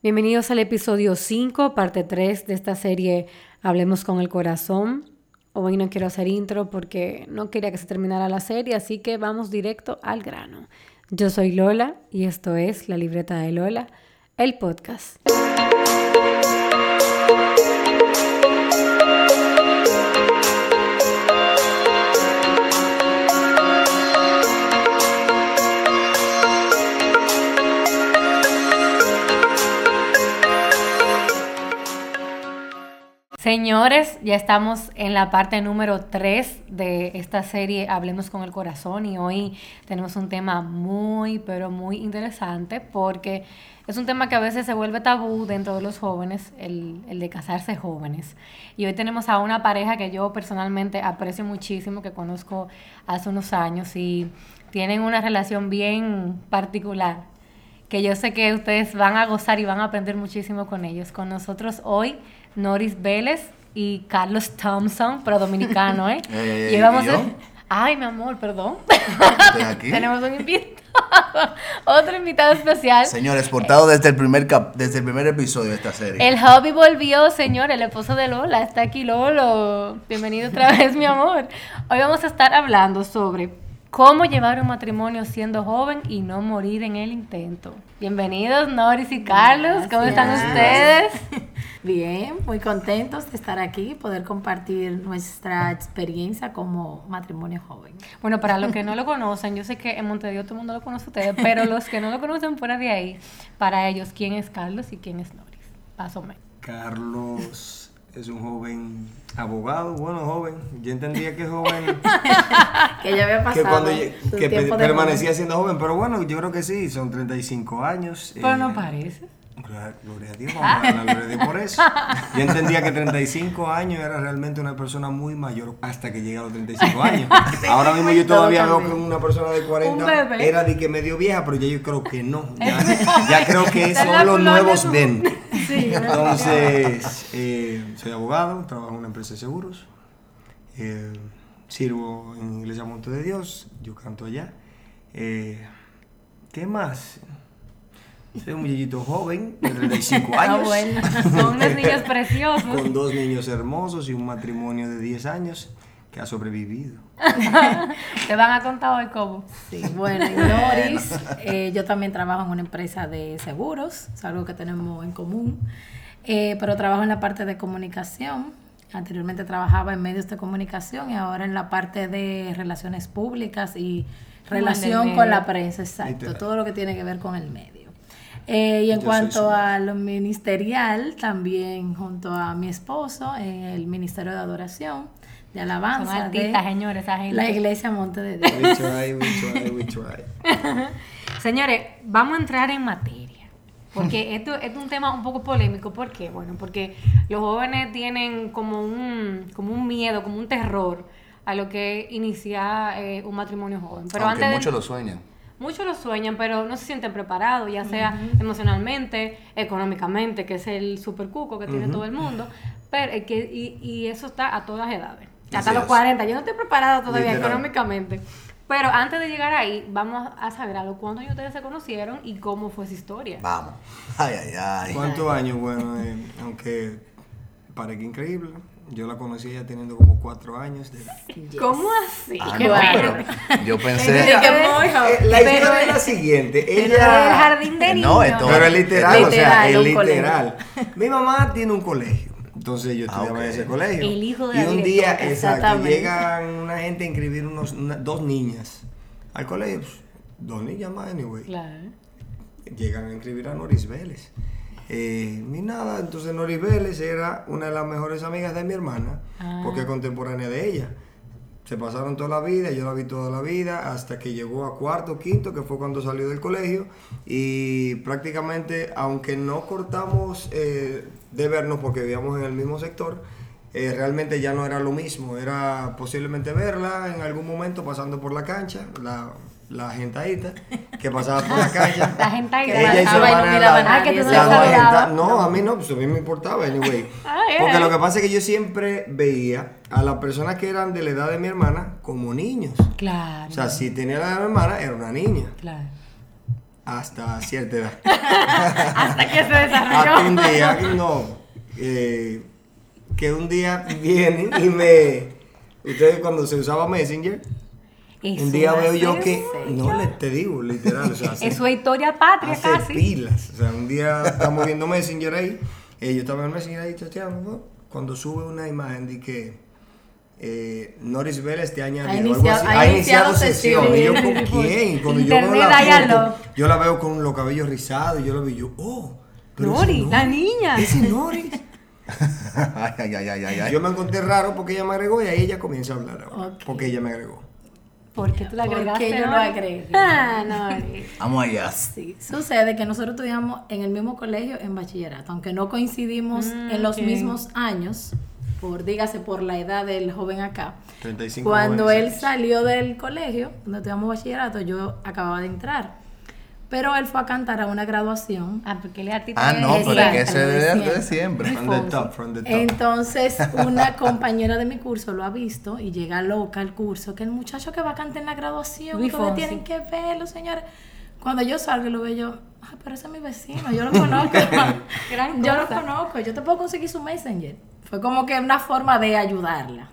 Bienvenidos al episodio 5, parte 3 de esta serie Hablemos con el Corazón. Hoy no quiero hacer intro porque no quería que se terminara la serie, así que vamos directo al grano. Yo soy Lola y esto es La Libreta de Lola, el podcast. Señores, ya estamos en la parte número 3 de esta serie Hablemos con el Corazón y hoy tenemos un tema muy, pero muy interesante porque es un tema que a veces se vuelve tabú dentro de los jóvenes, el, el de casarse jóvenes. Y hoy tenemos a una pareja que yo personalmente aprecio muchísimo, que conozco hace unos años y tienen una relación bien particular que yo sé que ustedes van a gozar y van a aprender muchísimo con ellos. Con nosotros hoy Noris Vélez y Carlos Thompson, pero dominicano, ¿eh? Eh, y vamos ¿y a... Ay, mi amor, perdón. Aquí. Tenemos un invitado, otro invitado especial. Señores, exportado desde el primer cap- desde el primer episodio de esta serie. El hobby volvió, señor, el esposo de Lola. Está aquí Lolo. Bienvenido otra vez, mi amor. Hoy vamos a estar hablando sobre cómo llevar un matrimonio siendo joven y no morir en el intento. Bienvenidos, Noris y Carlos. ¿Cómo están Gracias. ustedes? Bien, muy contentos de estar aquí, poder compartir nuestra experiencia como matrimonio joven. Bueno, para los que no lo conocen, yo sé que en Montevideo todo el mundo lo conoce a ustedes, pero los que no lo conocen fuera de ahí, para ellos, ¿quién es Carlos y quién es Noris? Paso menos. Carlos es un joven abogado, bueno, joven. Yo entendía que joven, Que ya había que pasado cuando que pe- tiempo de permanecía siendo joven, pero bueno, yo creo que sí, son 35 años. Pero eh, no parece. Gloria a Dios, vamos a la gloria a Dios por eso. Yo entendía que 35 años era realmente una persona muy mayor hasta que llegué a los 35 años. Ahora mismo yo todavía veo que una persona de Un 40 bebé. era de que medio vieja, pero ya yo creo que no. Ya, ya creo que son los nuevos. Sí, Entonces, eh, soy abogado, trabajo en una empresa de seguros, eh, sirvo en Iglesia Monte de Dios, yo canto allá. Eh, ¿Qué más? Soy un muchachito joven, de 35 Ah, años, bueno. Son unos niños preciosos. con dos niños hermosos y un matrimonio de 10 años que ha sobrevivido. Te van a contar hoy cómo. Sí, bueno, y Loris, eh, yo también trabajo en una empresa de seguros, es algo que tenemos en común, eh, pero trabajo en la parte de comunicación. Anteriormente trabajaba en medios de comunicación y ahora en la parte de relaciones públicas y relación con la prensa, exacto, todo lo que tiene que ver con el medio. Eh, y en Yo cuanto a lo ministerial, también junto a mi esposo en el Ministerio de Adoración, de Son alabanza, artistas, de señores, esa gente. la Iglesia Monte de Dios. We try, we try, we try. Señores, vamos a entrar en materia. Porque esto, esto es un tema un poco polémico. ¿Por qué? Bueno, porque los jóvenes tienen como un, como un miedo, como un terror a lo que es iniciar eh, un matrimonio joven. Pero Aunque antes de- muchos lo sueñan. Muchos lo sueñan, pero no se sienten preparados, ya sea emocionalmente, económicamente, que es el super cuco que tiene todo el mundo, pero eh, que, y, y eso está a todas edades. Hasta Así los es. 40, yo no estoy preparada todavía Literal. económicamente. Pero antes de llegar ahí, vamos a saber a lo cuándo ustedes se conocieron y cómo fue su historia. Vamos. Ay, ay, ay. ¿Cuántos años? Bueno, eh, aunque parezca increíble, yo la conocí ya teniendo como cuatro años de edad. ¿Cómo así? Ah, no, bueno. pero yo pensé. Mira, que muy joven. Eh, la Pero- historia es la siguiente. El Ella... jardín de No, niños. esto- Pero es literal, o sea, es literal. Mi mamá tiene un colegio. Entonces yo estudiaba Ah, ok. en ese colegio. El hijo de y un día, exacto, llegan una gente a inscribir unos, una- dos niñas al colegio. pues, dos niñas más, anyway. Claro. llegan a inscribir a Noris Vélez. Eh, ni nada, entonces Noris Vélez era una de las mejores amigas de mi hermana, Ah. porque es contemporánea de ella. Se pasaron toda la vida, yo la vi toda la vida, hasta que llegó a cuarto, quinto, que fue cuando salió del colegio. Y prácticamente, aunque no cortamos eh, de vernos porque vivíamos en el mismo sector, eh, realmente ya no era lo mismo. Era posiblemente verla en algún momento pasando por la cancha, la, la gentadita que pasaba por la cancha. La gentadita. Ella la- Ah, que tú la no a mí no, pues a mí me importaba, anyway. Ay, Porque ay. lo que pasa es que yo siempre veía a las personas que eran de la edad de mi hermana como niños. Claro. O sea, si tenía la edad de mi hermana, era una niña. Claro. hasta cierta edad. Hasta que se Hasta desarrolló. un día, no, eh, que un día viene y me... Ustedes cuando se usaba Messenger, Eso un día veo yo que... No, le te digo, literal, o sea, hace- Es su historia patria hace casi. pilas. O sea, un día estamos viendo Messenger ahí, eh, yo estaba en Messenger ahí chateando, ¿no? cuando sube una imagen de que eh, Noris Vélez te ha añadido algo iniciado- así, ha ha iniciado iniciado sesión. sesión. Y yo, ¿con quién? Cuando yo veo la foto, yo la veo con los cabellos rizados, y yo la veo y yo, oh, pero Nori, la niña. Ese Noris. Ay, ay, ay, ay, ay, ay. Yo me encontré raro porque ella me agregó y ahí ella comienza a hablar ahora, Ok. porque ella me agregó. ¿Por qué tú la ¿Por qué agregaste? yo lo agregué? Ah, Nori. Vamos allá. Sí, sucede que nosotros estudiamos en el mismo colegio en bachillerato, aunque no coincidimos Mm, en los mismos años, por dígase por la edad del joven acá. 35 Cuando él años. salió del colegio, donde estudiamos bachillerato, yo acababa de entrar. Pero él fue a cantar a una graduación. Ah, porque él es artista. Ah, no, pero es que ese Exacto, es de de siempre. From the top, from the top. Entonces, una compañera de mi curso lo ha visto y llega loca al curso, que el muchacho que va a cantar en la graduación, ustedes tienen que verlo, señores. Cuando yo salgo y lo veo yo, ah, pero ese es mi vecino, yo lo conozco. Gran yo lo conozco, yo te puedo conseguir su messenger. Fue como que una forma de ayudarla.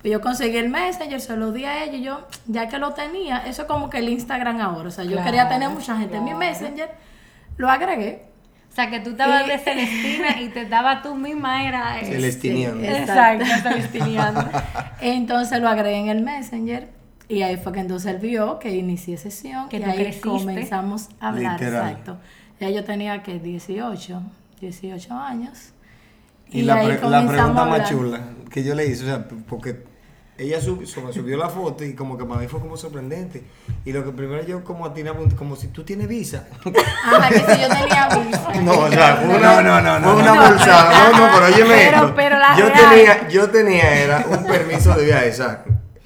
Pues yo conseguí el messenger, se lo di a ella y yo, ya que lo tenía, eso es como que el Instagram ahora. O sea, yo Claro, quería tener mucha gente en mi messenger, lo agregué. O sea, que tú estabas Y- de Celestina y te daba tú misma, era... eh, Celestiniano. Exacto, celestiniano. Entonces lo agregué en el Messenger y ahí fue que entonces él vio que inicié sesión Que y ahí creciste. comenzamos a hablar. Literal. Exacto. Ya yo tenía que 18, 18 años. Y, la, pre- la pregunta más chula que yo le hice, o sea, porque ella sub- sub- subió la foto y como que para mí fue como sorprendente. Y lo que primero yo como atinaba, como si tú tienes visa. Ajá, que si yo tenía visa. No, o sea, fue No, una, no, no, no, fue no. una bolsada. No, no, pero óyeme Pero- esto. pero la yo real. tenía, yo tenía, era un permiso de viaje, ¿sabes?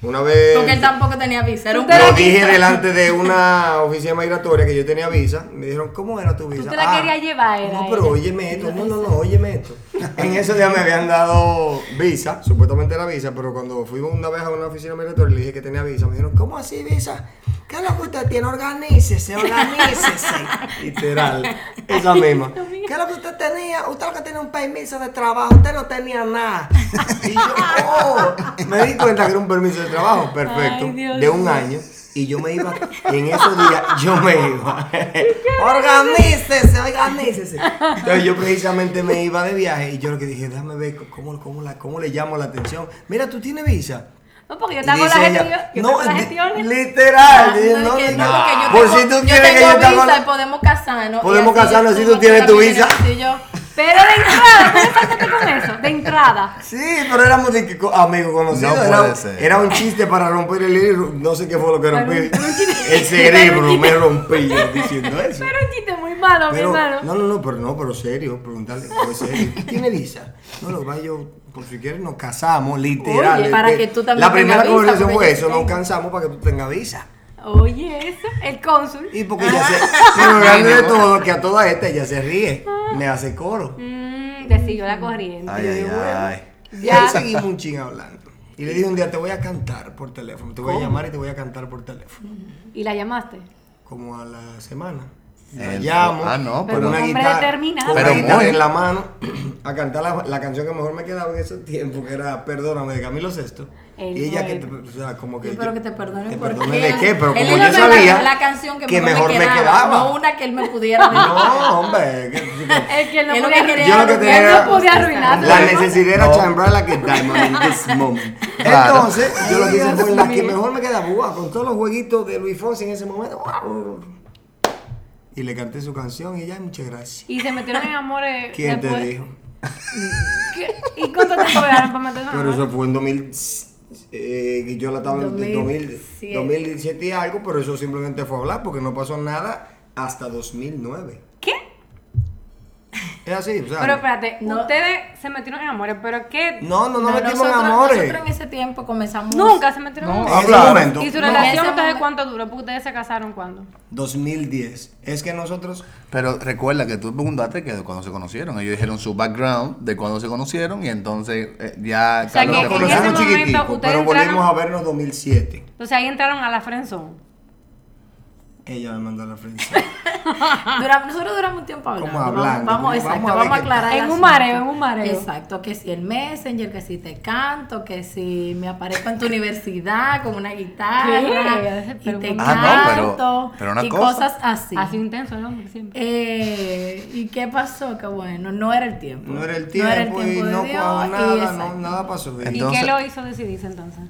Una vez... Porque él tampoco tenía visa. Era un Lo dije visa. delante de una oficina migratoria que yo tenía visa. Me dijeron, ¿cómo era tu visa? te la querías llevar, era No, pero óyeme esto. No, no, no, óyeme esto. En ese día me habían dado visa, supuestamente era visa, pero cuando fuimos una vez a una oficina migratoria y le dije que tenía visa, me dijeron, ¿cómo así visa? ¿Qué es lo que usted tiene? Organícese, organícese. Literal, esa misma. ¿Qué es lo que usted tenía? Usted lo que tenía un permiso de trabajo, usted no tenía nada. Y yo, oh, me di cuenta que era un permiso de trabajo, perfecto, Ay, de un año. Y yo me iba, y en esos días yo me iba. Organícese, organícese. Entonces yo precisamente me iba de viaje y yo lo que dije, déjame ver cómo, cómo, la, cómo le llamo la atención. Mira, tú tienes visa. No, porque yo Y te hago las gestiones. Yo no, las gestiones. literal. No, yo, es no, que porque yo Por tengo- si tú yo quieres que tengo yo te haga visa la- y podemos casarnos. y Podemos casarnos si tú que tienes tu visa. así yo- Pero de entrada, ¿tú sácate con eso? De entrada. Sí, pero éramos de que co- amigos conocidos. No era, puede ser. era un chiste para romper el hilo. No sé qué fue lo que rompí. El cerebro me rompí yo diciendo eso. Pero un chiste muy malo, mi Pero, hermano. no, no, no, pero no, pero serio, preguntarle, pues serio, ¿tú tienes visa? No, lo va yo, por si quieres nos casamos, literal. Oye, para que tú también La primera visa, conversación fue eso, nos cansamos para que tú tengas visa. Oye, eso. El cónsul. Y porque ella se, pero lo grande de todo, que a toda esta ella se ríe, me hace coro. Mmm, te siguió la corriente. Ay, ay, bueno, ay. Y Ya. ahí seguimos un ching hablando. Y le dije un día, te voy a cantar por teléfono, te voy a llamar y te voy a cantar por teléfono. ¿Y la llamaste? Como a la semana. La El- llamo, ah, no, con pero- una guitarra, con una guitarra en la mano, a cantar la, la canción que mejor me quedaba en ese tiempo, que era Perdóname, de Camilo Sesto. El y ella que, te- o sea, como que... Yo espero que te perdone ¿Te de qué? Pero él como yo sabía la canción que, que mejor, mejor me quedaba. no una que él me pudiera decir. No, hombre. que- que- El que no Él lo podía que quería Yo lo que tenía él era- no podía arruinar. La necesidad era No. chambrar like a diamond in this moment. Claro. Entonces, yo lo que hice fue la que mejor me quedaba, guau, con todos los jueguitos de Luis Fonsi en ese momento. guau. Y le canté su canción y ya, muchas gracias. Y se metieron en amores. ¿Quién te después. dijo? ¿Qué? ¿Y cuánto tiempo duraron para meterse en Pero eso fue en 2000. Eh, yo la estaba en 2000, 2007. 2017 y algo, pero eso simplemente fue hablar porque no pasó nada hasta 2009. Es así, o sea. Pero espérate, No. ustedes se metieron en amores, pero ¿qué? no, no, no, No, metimos en nosotros, amores. nosotros en ese tiempo comenzamos. Nunca se metieron en No, amores. En ese hablaron. momento. ¿Y su relación ese entonces momento- cuánto duró? Porque ustedes se casaron cuándo. 2010. Es que nosotros. Pero recuerda que tú preguntaste que cuando se conocieron. Ellos dijeron su background de cuando se conocieron y entonces eh, ya O sea, Carlos que en Nos ese chiquitico, ustedes pero volvimos entraron- a vernos 2007. Entonces ahí entraron a la friendzone. Ella me mandó la frente. Duramos- nosotros duramos un tiempo hablando. Como hablando, Vamos, como exacto, vamos a vamos a aclarar. el En un mareo, en un mareo. Exacto, que si el Messenger, que si te canto, que si me aparezco en tu universidad con una guitarra ¿Qué? y te. Ah, no, pero- canto pero una y cosa. cosas así. Así intenso el hombre siempre. Eh, ¿Y qué pasó? Que bueno, no era el tiempo. No era el tiempo, de y no Dios, cuajó y nada, no, nada pasó. ¿Y Entonces- qué lo hizo decidirse entonces?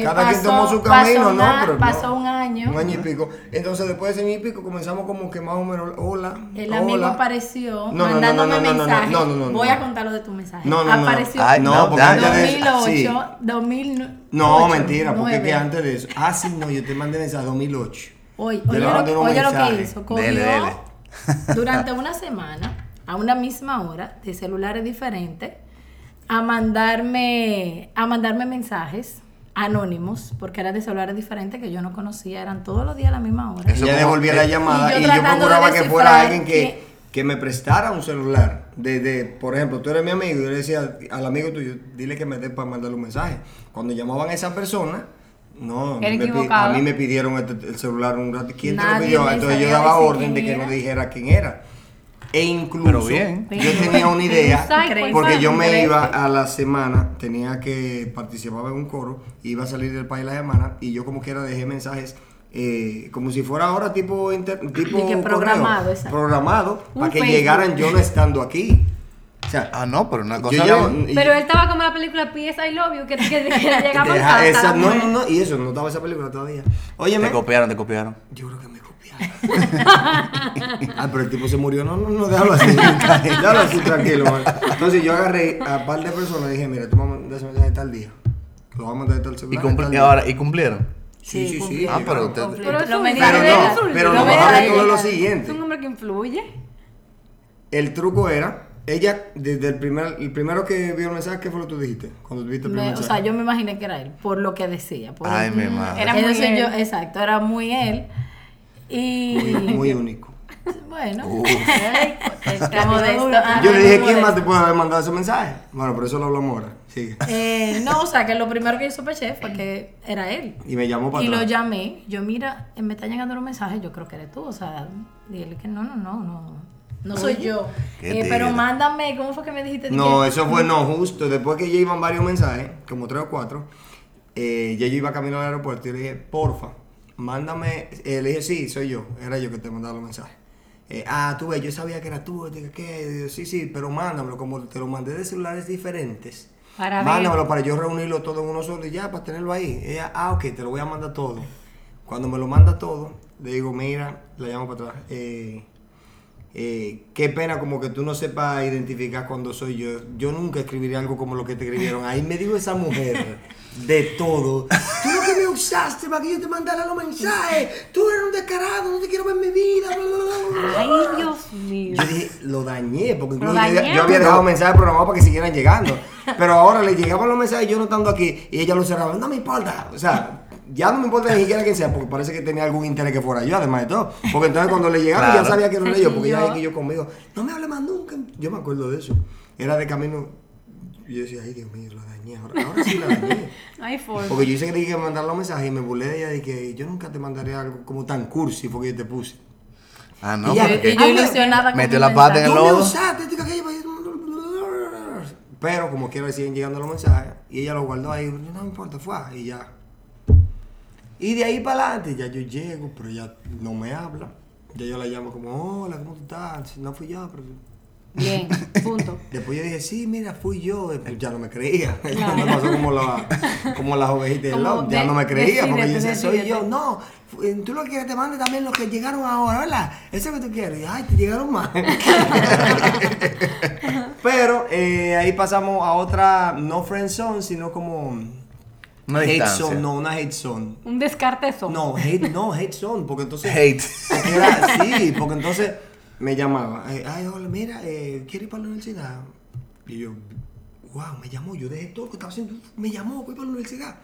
Eh, Cada quien pasó- tomó su pasó camino, ¿no? una- Pero pasó no. un año. Un año y pico. Entonces, después de ese año y pico, comenzamos como que más o menos, hola. El amigo hola. apareció No, no, no, mandándome no, no, no, no, mensajes. no, no, no, no. Voy a contar lo de tu mensaje. No, no, no. Apareció Ay, no, no, porque ya, antes de eso. 2008, sí. 2008. No, mentira, porque que 9. antes de eso. Ah, sí, no, yo te mandé mensaje 2008. Oye, Yo oye, lo, oye lo que hizo. Cogió Dele, dele. durante una semana, a una misma hora, de celulares diferentes, a mandarme, a mandarme mensajes anónimos, porque eran de celulares diferentes que yo no conocía, eran todos los días a la misma hora. Eso Ella como- devolvía la llamada y yo y procuraba que fuera alguien que, que- me prestara un celular. De, de, por ejemplo, tú eres mi amigo y yo le decía al amigo tuyo, dile que me dé para mandarle un mensaje. Cuando llamaban a esa persona, no, Era me a mí me pidieron el, el celular un rato. ¿Quién te lo pidió? me Entonces yo daba orden de que no era. dijera quién era. E incluso Pero bien. yo tenía una idea, porque yo me iba a la semana, tenía que participar en un coro, iba a salir del país la semana y yo como quiera dejé mensajes eh, como si fuera ahora tipo, inter- tipo que programado, correo, programado para que Facebook. llegaran yo no estando aquí. O sea, Ah, no, pero una cosa Pero él estaba como la película P.S. I Love You, que, que, que llegaba esa- no, no, no, y eso, no estaba esa película todavía. Óyeme, Te copiaron, te copiaron. Yo creo que me copiaron. ah, pero el tipo se murió. No, no, no, déjalo así. déjalo así, tranquilo. man. Entonces yo agarré a un par de personas y dije, mira, tú me mandas ese mensaje tal día. Lo vamos a mandar tal ¿Y, celular. cumpli- tal y ahora, ¿y cumplieron? Sí, sí, sí. Ah, pero usted- Pero es Pero dice, no, pero Lo lo me mejor de todo es lo Es siguiente. un hombre que influye. El truco era, ella, desde el primer, el primero que vio el mensaje, ¿qué fue lo que tú dijiste? Cuando viste el Me- primer o sea, yo me imaginé que era él, por lo que decía. por Ay, mi madre. Era muy Entonces él. yo, exacto, era muy él. Y muy, muy único. bueno, Uh. modesto. ah, Yo le dije, ¿quién más te puede haber mandado ese mensaje? Bueno, pero eso lo hablamos ahora. Sigue. Eh, no, o sea, que lo primero que yo sospeché fue que era él. Y me llamó para Y lo llamé, yo mira, me están llegando los mensajes, yo creo que eres tú, o sea, dile que no, no, no, no, no soy yo. Qué Eh, pero mándame, ¿cómo fue que me dijiste? No, Que- eso fue no justo. Después que ya iban varios mensajes, como tres o cuatro, eh, ya yo iba camino al aeropuerto y le dije, porfa, mándame. eh, le dije, sí, soy yo. Era yo que te mandaba los mensajes. Eh, ah, tú ves, yo sabía que era tú. Dije, ¿qué? Digo, sí, sí, pero mándamelo. Como te lo mandé de celulares diferentes. Para ver. mándamelo para yo reunirlo todo en uno solo y ya, para tenerlo ahí. Ella, ah, ok, te lo voy a mandar todo. Cuando me lo manda todo, le digo, mira, la llamo para atrás. Eh, eh, qué pena como que tú no sepas identificar cuando soy yo. Yo nunca escribiría algo como lo que te escribieron. Ahí me dijo esa mujer de todo. Tú lo que me usaste para que yo te mandara los mensajes. Tú eres un descarado, no te quiero ver en mi vida. bla, bla, bla, bla". Ay, Dios mío. Yo dije, lo dañé, porque Lo incluso yo, dañé. yo había dejado mensajes programados para que siguieran llegando. Pero ahora le llegaban los mensajes yo no estando aquí y ella los cerraba. No me importa. O sea, ya no me importa ni siquiera quién sea, porque parece que tenía algún interés que fuera yo, además de todo. Porque entonces cuando le llegaba Claro. ya sabía que no era yo, porque ya que yo conmigo. No me hable más nunca. Yo me acuerdo de eso. Era de camino. Y yo decía, ay Dios mío, la dañé. Ahora, ahora sí la dañé. Ay, for. Porque yo hice que dije que me mandara los mensajes y me burlé de ella de que yo nunca te mandaré algo como tan cursi porque yo te puse. Ah, no, Y ya- porque Y yo ilusionada con metió la pata en el No lodo. aquello, Pero como quiero siguen llegando los mensajes y ella los guardó ahí, no me importa, fue y ya. Y de ahí para adelante ya yo llego, pero ella no me habla. Ya yo la llamo como, hola, ¿cómo tú estás? No fui yo, pero... Bien, punto. Después yo dije, sí, mira, fui yo. Después ya no me creía. me pasó como, la, como las ovejitas del lobo. Ya de- no me creía porque yo decía, soy yo. No, eh, tú lo que quieres te mande también los que llegaron ahora, ¿verdad? Eso que tú quieres. Y, ay, te llegaron más. Pero eh, ahí pasamos a otra, no friend zone, sino como Una hate distancia. zone. No, una hate zone. Un descarte eso. No, hate, no, hate zone, porque entonces... Hate. Era- sí, porque entonces me llamaba, eh, ay, hola, mira, eh, ¿quieres ir para la universidad? Y yo, wow, me llamó, yo dejé todo lo que estaba haciendo, me llamó, voy para la universidad.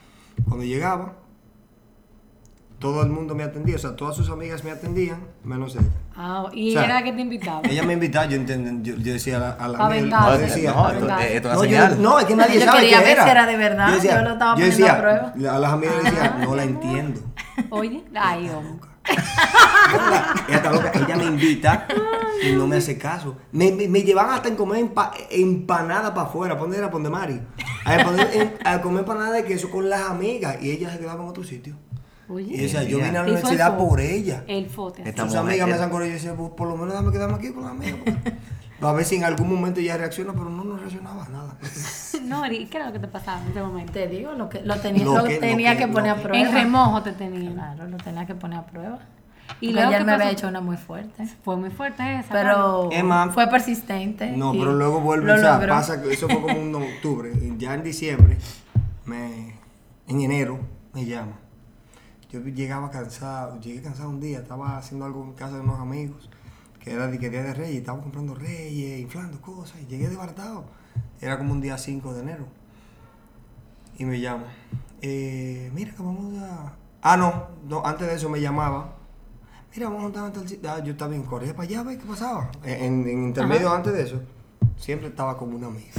Cuando llegaba, todo el mundo me atendía, o sea, todas sus amigas me atendían, menos ella. Ah, y O sea, era la que te invitaba. Ella me invitaba, yo, entendí, yo, yo decía a la, a la amiga- vengarse. No, yo esto- decía, no, pa' esto, no, yo- no, es que nadie Yo sabe quería qué ver era. si era de verdad, Yo, decía, yo lo estaba yo poniendo a decía, prueba. a las amigas le decía, no la entiendo. Oye, ay, hombre. Ella está loca, ella me invita y no me hace caso. Me, me, me llevan hasta en comer empa- empanada para afuera, ¿para dónde era? ¿Para Mari? A, poner en- a comer empanada de queso con las amigas y ella se quedaba en otro sitio. Y Oye, decía, yo vine a la universidad por ella. el fote. Sus amigas me hacen con ella y decía, "Pues, por lo menos dame quedarme aquí con las amigas. A ver si en algún momento ella reacciona, pero no, no reaccionaba nada. Nori, ¿qué era lo que te pasaba en ese momento? Te digo, lo que lo tenía, Lo lo que- lo tenía que- que, poner a prueba. En remojo te tenían. Claro, lo tenía que poner a prueba. Y luego, ayer ¿qué me había pasó? hecho una muy fuerte. Fue muy fuerte esa. Pero Emma- fue persistente. No, pero luego vuelve, lo o sea, logró. pasa que eso fue como en octubre, y ya en diciembre, me, en enero, me llama. Yo llegaba cansado, llegué cansado un día, estaba haciendo algo en casa de unos amigos, que era de que día de Reyes, estaba comprando Reyes, inflando cosas, y llegué desbaratado. Era como un día 5 de enero. Y me llama. Eh, mira que vamos a... Ah, no, no, antes de eso me llamaba. Mira, vamos a juntar en tal sitio. Ah, yo estaba en Corea para allá, ¿ves qué pasaba? En, en intermedio antes de eso, siempre estaba como una amiga.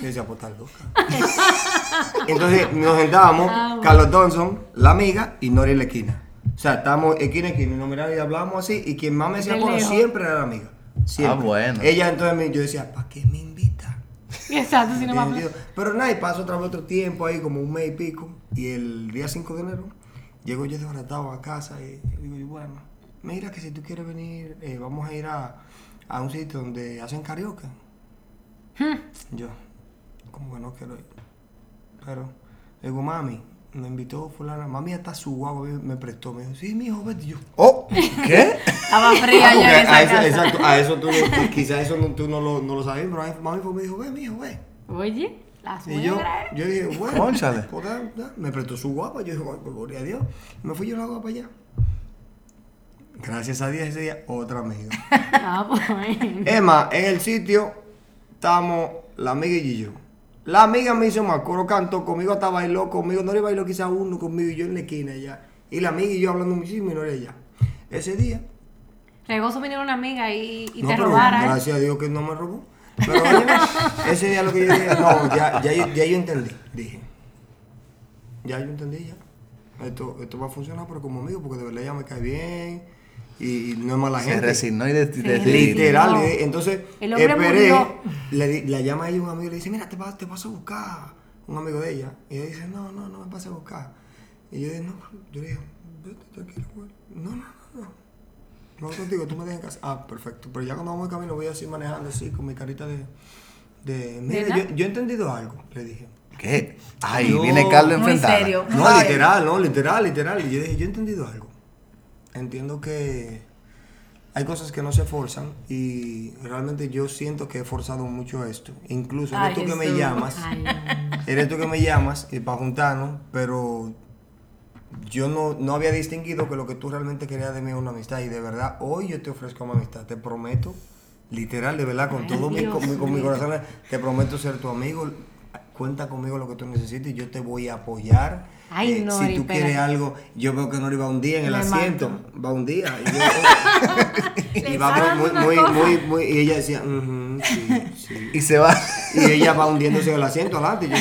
Yo decía, pues loca. Entonces nos sentábamos, Ah. Carlos Thompson, la amiga, y Nori en la esquina. O sea, estábamos esquina esquina y nos miramos y hablábamos así. Y quien más me decía De coro lejos. siempre era la amiga. Siempre. Ah, bueno. Ella entonces me, yo decía, ¿para qué me invita? Exacto, si no ¿Tiene va sentido? Pero nada, y pasó otra vez otro tiempo ahí, como un mes y pico. Y el día 5 de enero, llego yo desbaratado a casa y digo, yo, bueno, mira que si tú quieres venir, eh, vamos a ir a, a un sitio donde hacen karaoke. Yo, como que no quiero ir. Pero, digo, mami, me invitó fulana, mami hasta su guagua me prestó. Me dijo, sí, mi hijo, vete yo. Oh, ¿qué? Estaba Ah, fría en esa a eso, casa. exacto, a eso tú, no- quizás eso no, tú no lo, no lo sabías, pero a mí- mami fue, me dijo, ve, mi hijo, ve. Oye, la Y yo, suegra. yo dije, bueno, Cónchale. pues, me prestó su guapa. Yo dije, "Ay, pues, gloria a Dios. Me fui yo la guapa allá. Gracias a Dios ese día, otra amiga. Ah, pues. Emma, en el sitio, estamos la amiga y yo. La amiga me hizo más coro, cantó conmigo, hasta bailó conmigo. No le bailó quizá uno conmigo y yo en la esquina allá. Y la amiga y yo hablando muchísimo y no era ella. Ese día, Regoso viniera una amiga y, y no, te pero robara. ¿eh? Gracias a Dios que no me robó. Pero ese día lo que yo dije, no, ya, ya, yo- ya yo entendí. Dije, ya yo entendí ya. Esto, esto va a funcionar, pero como amigo, porque de verdad ella me cae bien y, no es mala Se gente. resignó y de, Sí. de- Literal, No. eh, entonces El hombre esperé, murió. le, llama a ella un amigo y le dice, mira, te vas, te vas a buscar un amigo de ella. Y ella dice, no, no, no me pase a buscar. Y yo dije, no, yo le dije, vete, tranquilo, güey. No, no, no, no. No contigo, tú me dejas en casa. Ah, perfecto. Pero ya cuando vamos en camino voy así manejando así con mi carita de... de mira, yo, yo he entendido algo, le dije. ¿Qué? Ay, Yo- viene Carlos serio. No, literal, no, literal, literal. Y yo dije, yo he entendido algo. Entiendo que hay cosas que no se forzan y realmente yo siento que he forzado mucho esto. Incluso eres Ay, tú que me llamas, Ay, eres tú que me llamas y para juntarnos, pero yo no, no había distinguido que lo que tú realmente querías de mí es una amistad y de verdad hoy yo te ofrezco una amistad, te prometo, literal, de verdad, con Ay, todo mi, con, mi- con mi mío. corazón, te prometo ser tu amigo, cuenta conmigo lo que tú necesites y yo te voy a apoyar. Eh, Ay, Nori, si tú espérate. quieres algo, yo veo que Nori va un día en el Me asiento, mato. va un día. Y, yo- y va muy, muy, muy, muy, muy- y ella decía, "Ujú, sí, sí. Y se va. Y ella va hundiéndose en el asiento adelante. Yo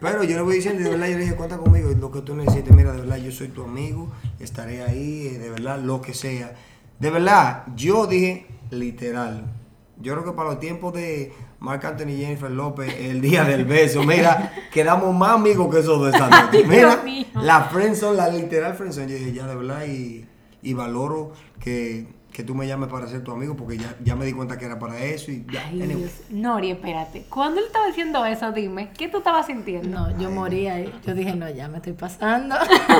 pero yo le voy diciendo, y de verdad, yo le dije, cuenta conmigo, y lo que tú necesites, mira, de verdad, yo soy tu amigo, estaré ahí, eh, de verdad, lo que sea. De verdad, yo dije, literal, yo creo que para los tiempos de Marc Anthony y Jennifer López, el día del beso, mira, quedamos más amigos que esos dos esta noche. Mira, la friendzone, la literal friendzone, yo dije, ya, de verdad, y, y valoro que, que tú me llames para ser tu amigo, porque ya, ya me di cuenta que era para eso, y ya, Ay, anyway. Dios. Nori, espérate. Cuando él estaba diciendo eso, dime, ¿qué tú estabas sintiendo? No, yo moría ahí. Yo dije, no, ya me estoy pasando.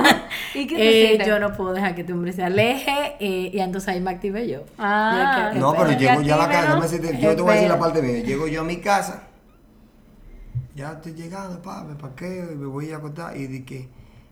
¿Y qué te Eh, sientes? yo no puedo dejar que este hombre se aleje. eh, y entonces ahí me activé yo. Ah. Yo dije, No, pero llego yo a la casa, ¿no? déjame decirte, yo te voy a decir la parte mía. Llego yo a mi casa, ya estoy llegando, pa, me parqueo y me voy a acostar y di que.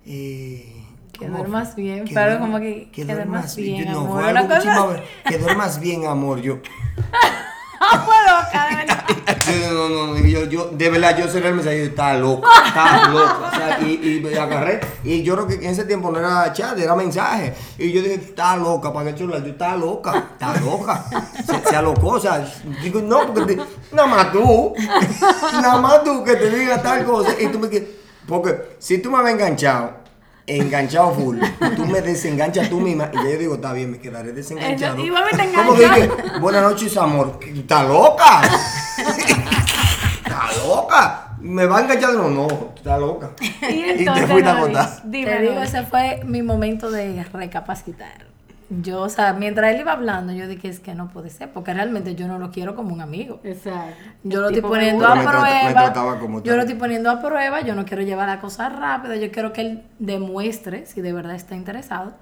Eh, Que ¿cómo duermas bien, Que pero duerma- como que- que duermas bien, Yo- no, amor, una cosa. Que duermas bien, amor. Yo, ¡Ah, puedo, no, no, no, yo, yo, de verdad, yo cerré el mensaje y yo, está loco, está loco. O sea, y, y me agarré. Y yo creo que en ese tiempo no era chat, era mensaje. Y yo dije, está loca, para el celular. Yo, está loca, está loca. Se, se alocó, o sea, digo, no, porque te- nada más tú, nada más tú que te diga tal cosa. Y tú me quieres, porque si tú me habías enganchado enganchado full. Tú me desenganchas tú misma y ya yo digo, está bien, me quedaré desenganchado. Eso, igualmente ¿Cómo que enganchado. dije? Buenas noches, amor. ¿Está loca? ¿Está loca? ¿Me va a enganchar? No, no, está loca. Y te entonces, fuiste a dime, Te digo, ese fue mi momento de recapacitar. Yo, o sea, mientras él iba hablando, yo dije, es que no puede ser, porque realmente yo no lo quiero como un amigo. Exacto. Yo lo estoy poniendo a prueba. trataba como yo lo estoy poniendo a prueba. Yo no quiero llevar la cosa rápida. Yo quiero que él demuestre si de verdad está interesado.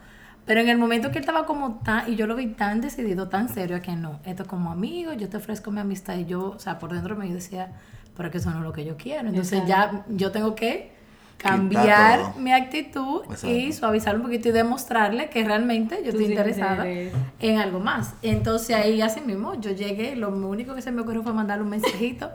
Pero en el momento que él estaba como tan, y yo lo vi tan decidido, tan serio, a que no, esto es como amigo, yo te ofrezco mi amistad. Y yo, o sea, por dentro me yo decía, pero que eso no es lo que yo quiero. Entonces ya yo tengo que cambiar mi actitud y suavizar un poquito y demostrarle que realmente yo Tú estoy interesada eres. en algo más. Entonces ahí así mismo yo llegué, lo único que se me ocurrió fue mandarle un mensajito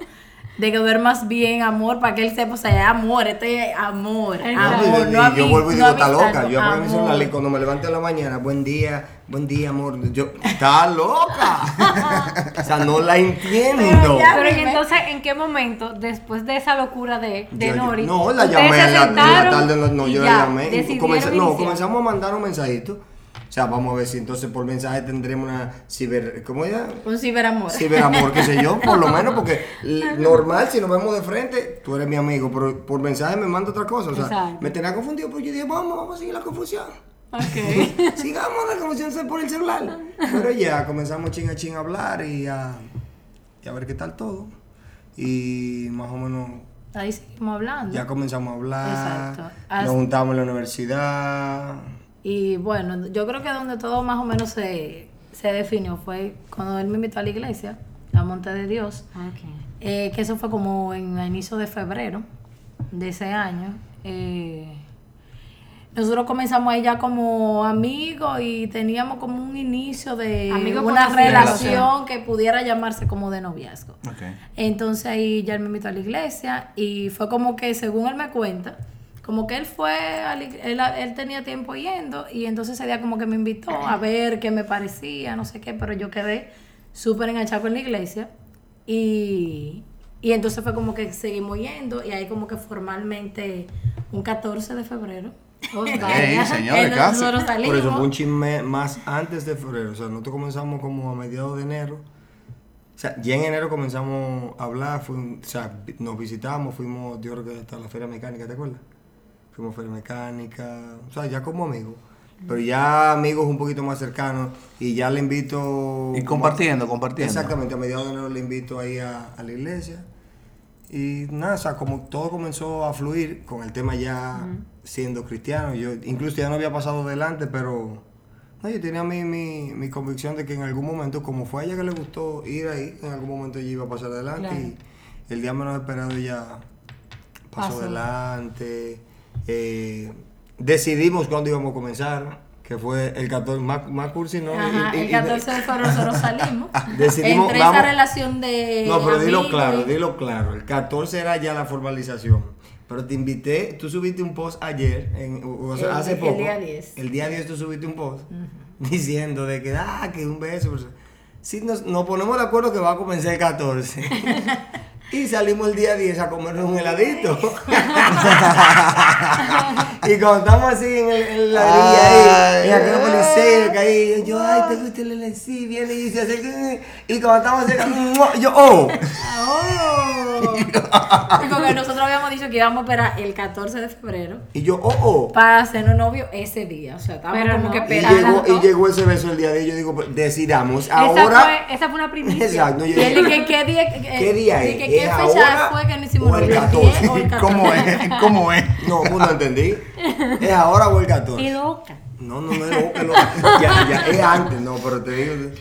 de que duermas bien, amor, para que él sepa, o sea, es amor, este es amor, Exacto. amor, y, no y yo vuelvo y digo, está loca. Yo apago mi celular y amor. cuando me levanto en la mañana, buen día, buen día, amor. Yo, está loca. o sea, no la entiendo. Pero ya- Pero y Dime. entonces, ¿en qué momento, después de esa locura de, de Yo- yo- Nori, no, la llamé en la, tarde, no, yo ya, la llamé. y comenza- no, iniciar? comenzamos a mandar un mensajito. O sea, vamos a ver si entonces por mensaje tendremos una ciber. ¿Cómo ya? Un ciberamor. Ciberamor, qué sé yo, por lo menos, porque normal, si nos vemos de frente, tú eres mi amigo, pero por mensaje me manda otra cosa. O sea, Exacto. me tenía confundido, pero yo dije, vamos, vamos a seguir la confusión. Ok. Sigamos la confusión por el celular. Pero ya comenzamos ching a ching a hablar y a, y a ver qué tal todo. Y más o menos Ahí seguimos hablando. ya comenzamos a hablar. Exacto. Nos juntamos en la universidad. Y bueno, yo creo que donde todo más o menos se, se definió fue cuando él me invitó a la iglesia, a Monte de Dios. Ok. Eh, que eso fue como en el inicio de febrero de ese año. Eh, nosotros comenzamos ahí ya como amigos y teníamos como un inicio de Amigos una relación que pudiera llamarse como de noviazgo. Ok. Entonces ahí ya él me invitó a la iglesia y fue como que, según él me cuenta, como que él fue, él, él tenía tiempo yendo y entonces ese día como que me invitó a ver qué me parecía, no sé qué, pero yo quedé súper enganchado con la iglesia y, y entonces fue como que seguimos yendo y ahí como que formalmente un 14 de febrero. Señores, casi. nosotros Por eso fue un chisme más antes de febrero. O sea, nosotros comenzamos como a mediados de enero. O sea, ya en enero comenzamos a hablar. fuimos- o sea, nos visitamos, fuimos, yo creo que hasta la feria mecánica, ¿te acuerdas? Fuimos a feria mecánica. O sea, ya como amigos. Pero ya amigos un poquito más cercanos. Y ya le invito. Y compartiendo, compartiendo. Exactamente, a mediados de enero le invito ahí a, a la iglesia. Y nada, o sea, como todo comenzó a fluir con el tema ya siendo cristiano. Yo incluso ya no había pasado delante, pero no, yo tenía mi, mi, mi convicción de que en algún momento, como fue a ella que le gustó ir ahí, en algún momento ella iba a pasar adelante. Claro. Y el día menos esperado ya pasó, Pasó. adelante. Eh, decidimos cuándo íbamos a comenzar, que fue el 14, más, más cursi, ¿no? Ajá, Y- y- el y- 14 de febrero nosotros salimos. Decidimos, entre vamos- esa relación de. No, pero dilo claro, y- dilo claro. El 14 era ya la formalización. Pero te invité, tú subiste un post ayer, en, o- sea, El- hace el poco. día 10. El día 10 tú subiste un post diciendo de que, ah, que un beso. Sí, nos, nos ponemos de acuerdo que va a comenzar el 14. y salimos el día 10 a comernos un heladito. y cuando estamos así en, el, en la orilla ahí, en aquel policía ahí, yo, ay, te gusta el helado, sí, viene y se acerca. Y cuando estamos cerca, ¡mua! yo, oh. ¡Oh! y porque nosotros habíamos dicho que íbamos a esperar el 14 de febrero Y yo, oh, oh. para hacernos novios ese día. O sea, estábamos Pero como no. que Y esperando. llegó, y llegó ese beso el día de hoy. Yo digo, pues, decidamos Esa, ahora. fue, esa fue una primicia. Exacto. Yo Y él, dije, ¿qué, qué día, ¿Qué día y es? ¿Qué ¿Es fecha ahora fue que no hicimos o el novios? 14? 10 o el 14? ¿Cómo es? ¿Cómo es? no, pues no entendí. ¿Es ahora o el Y 14? loca. No, no, no es loca, loca. Ya, ya, es antes, no, pero te digo.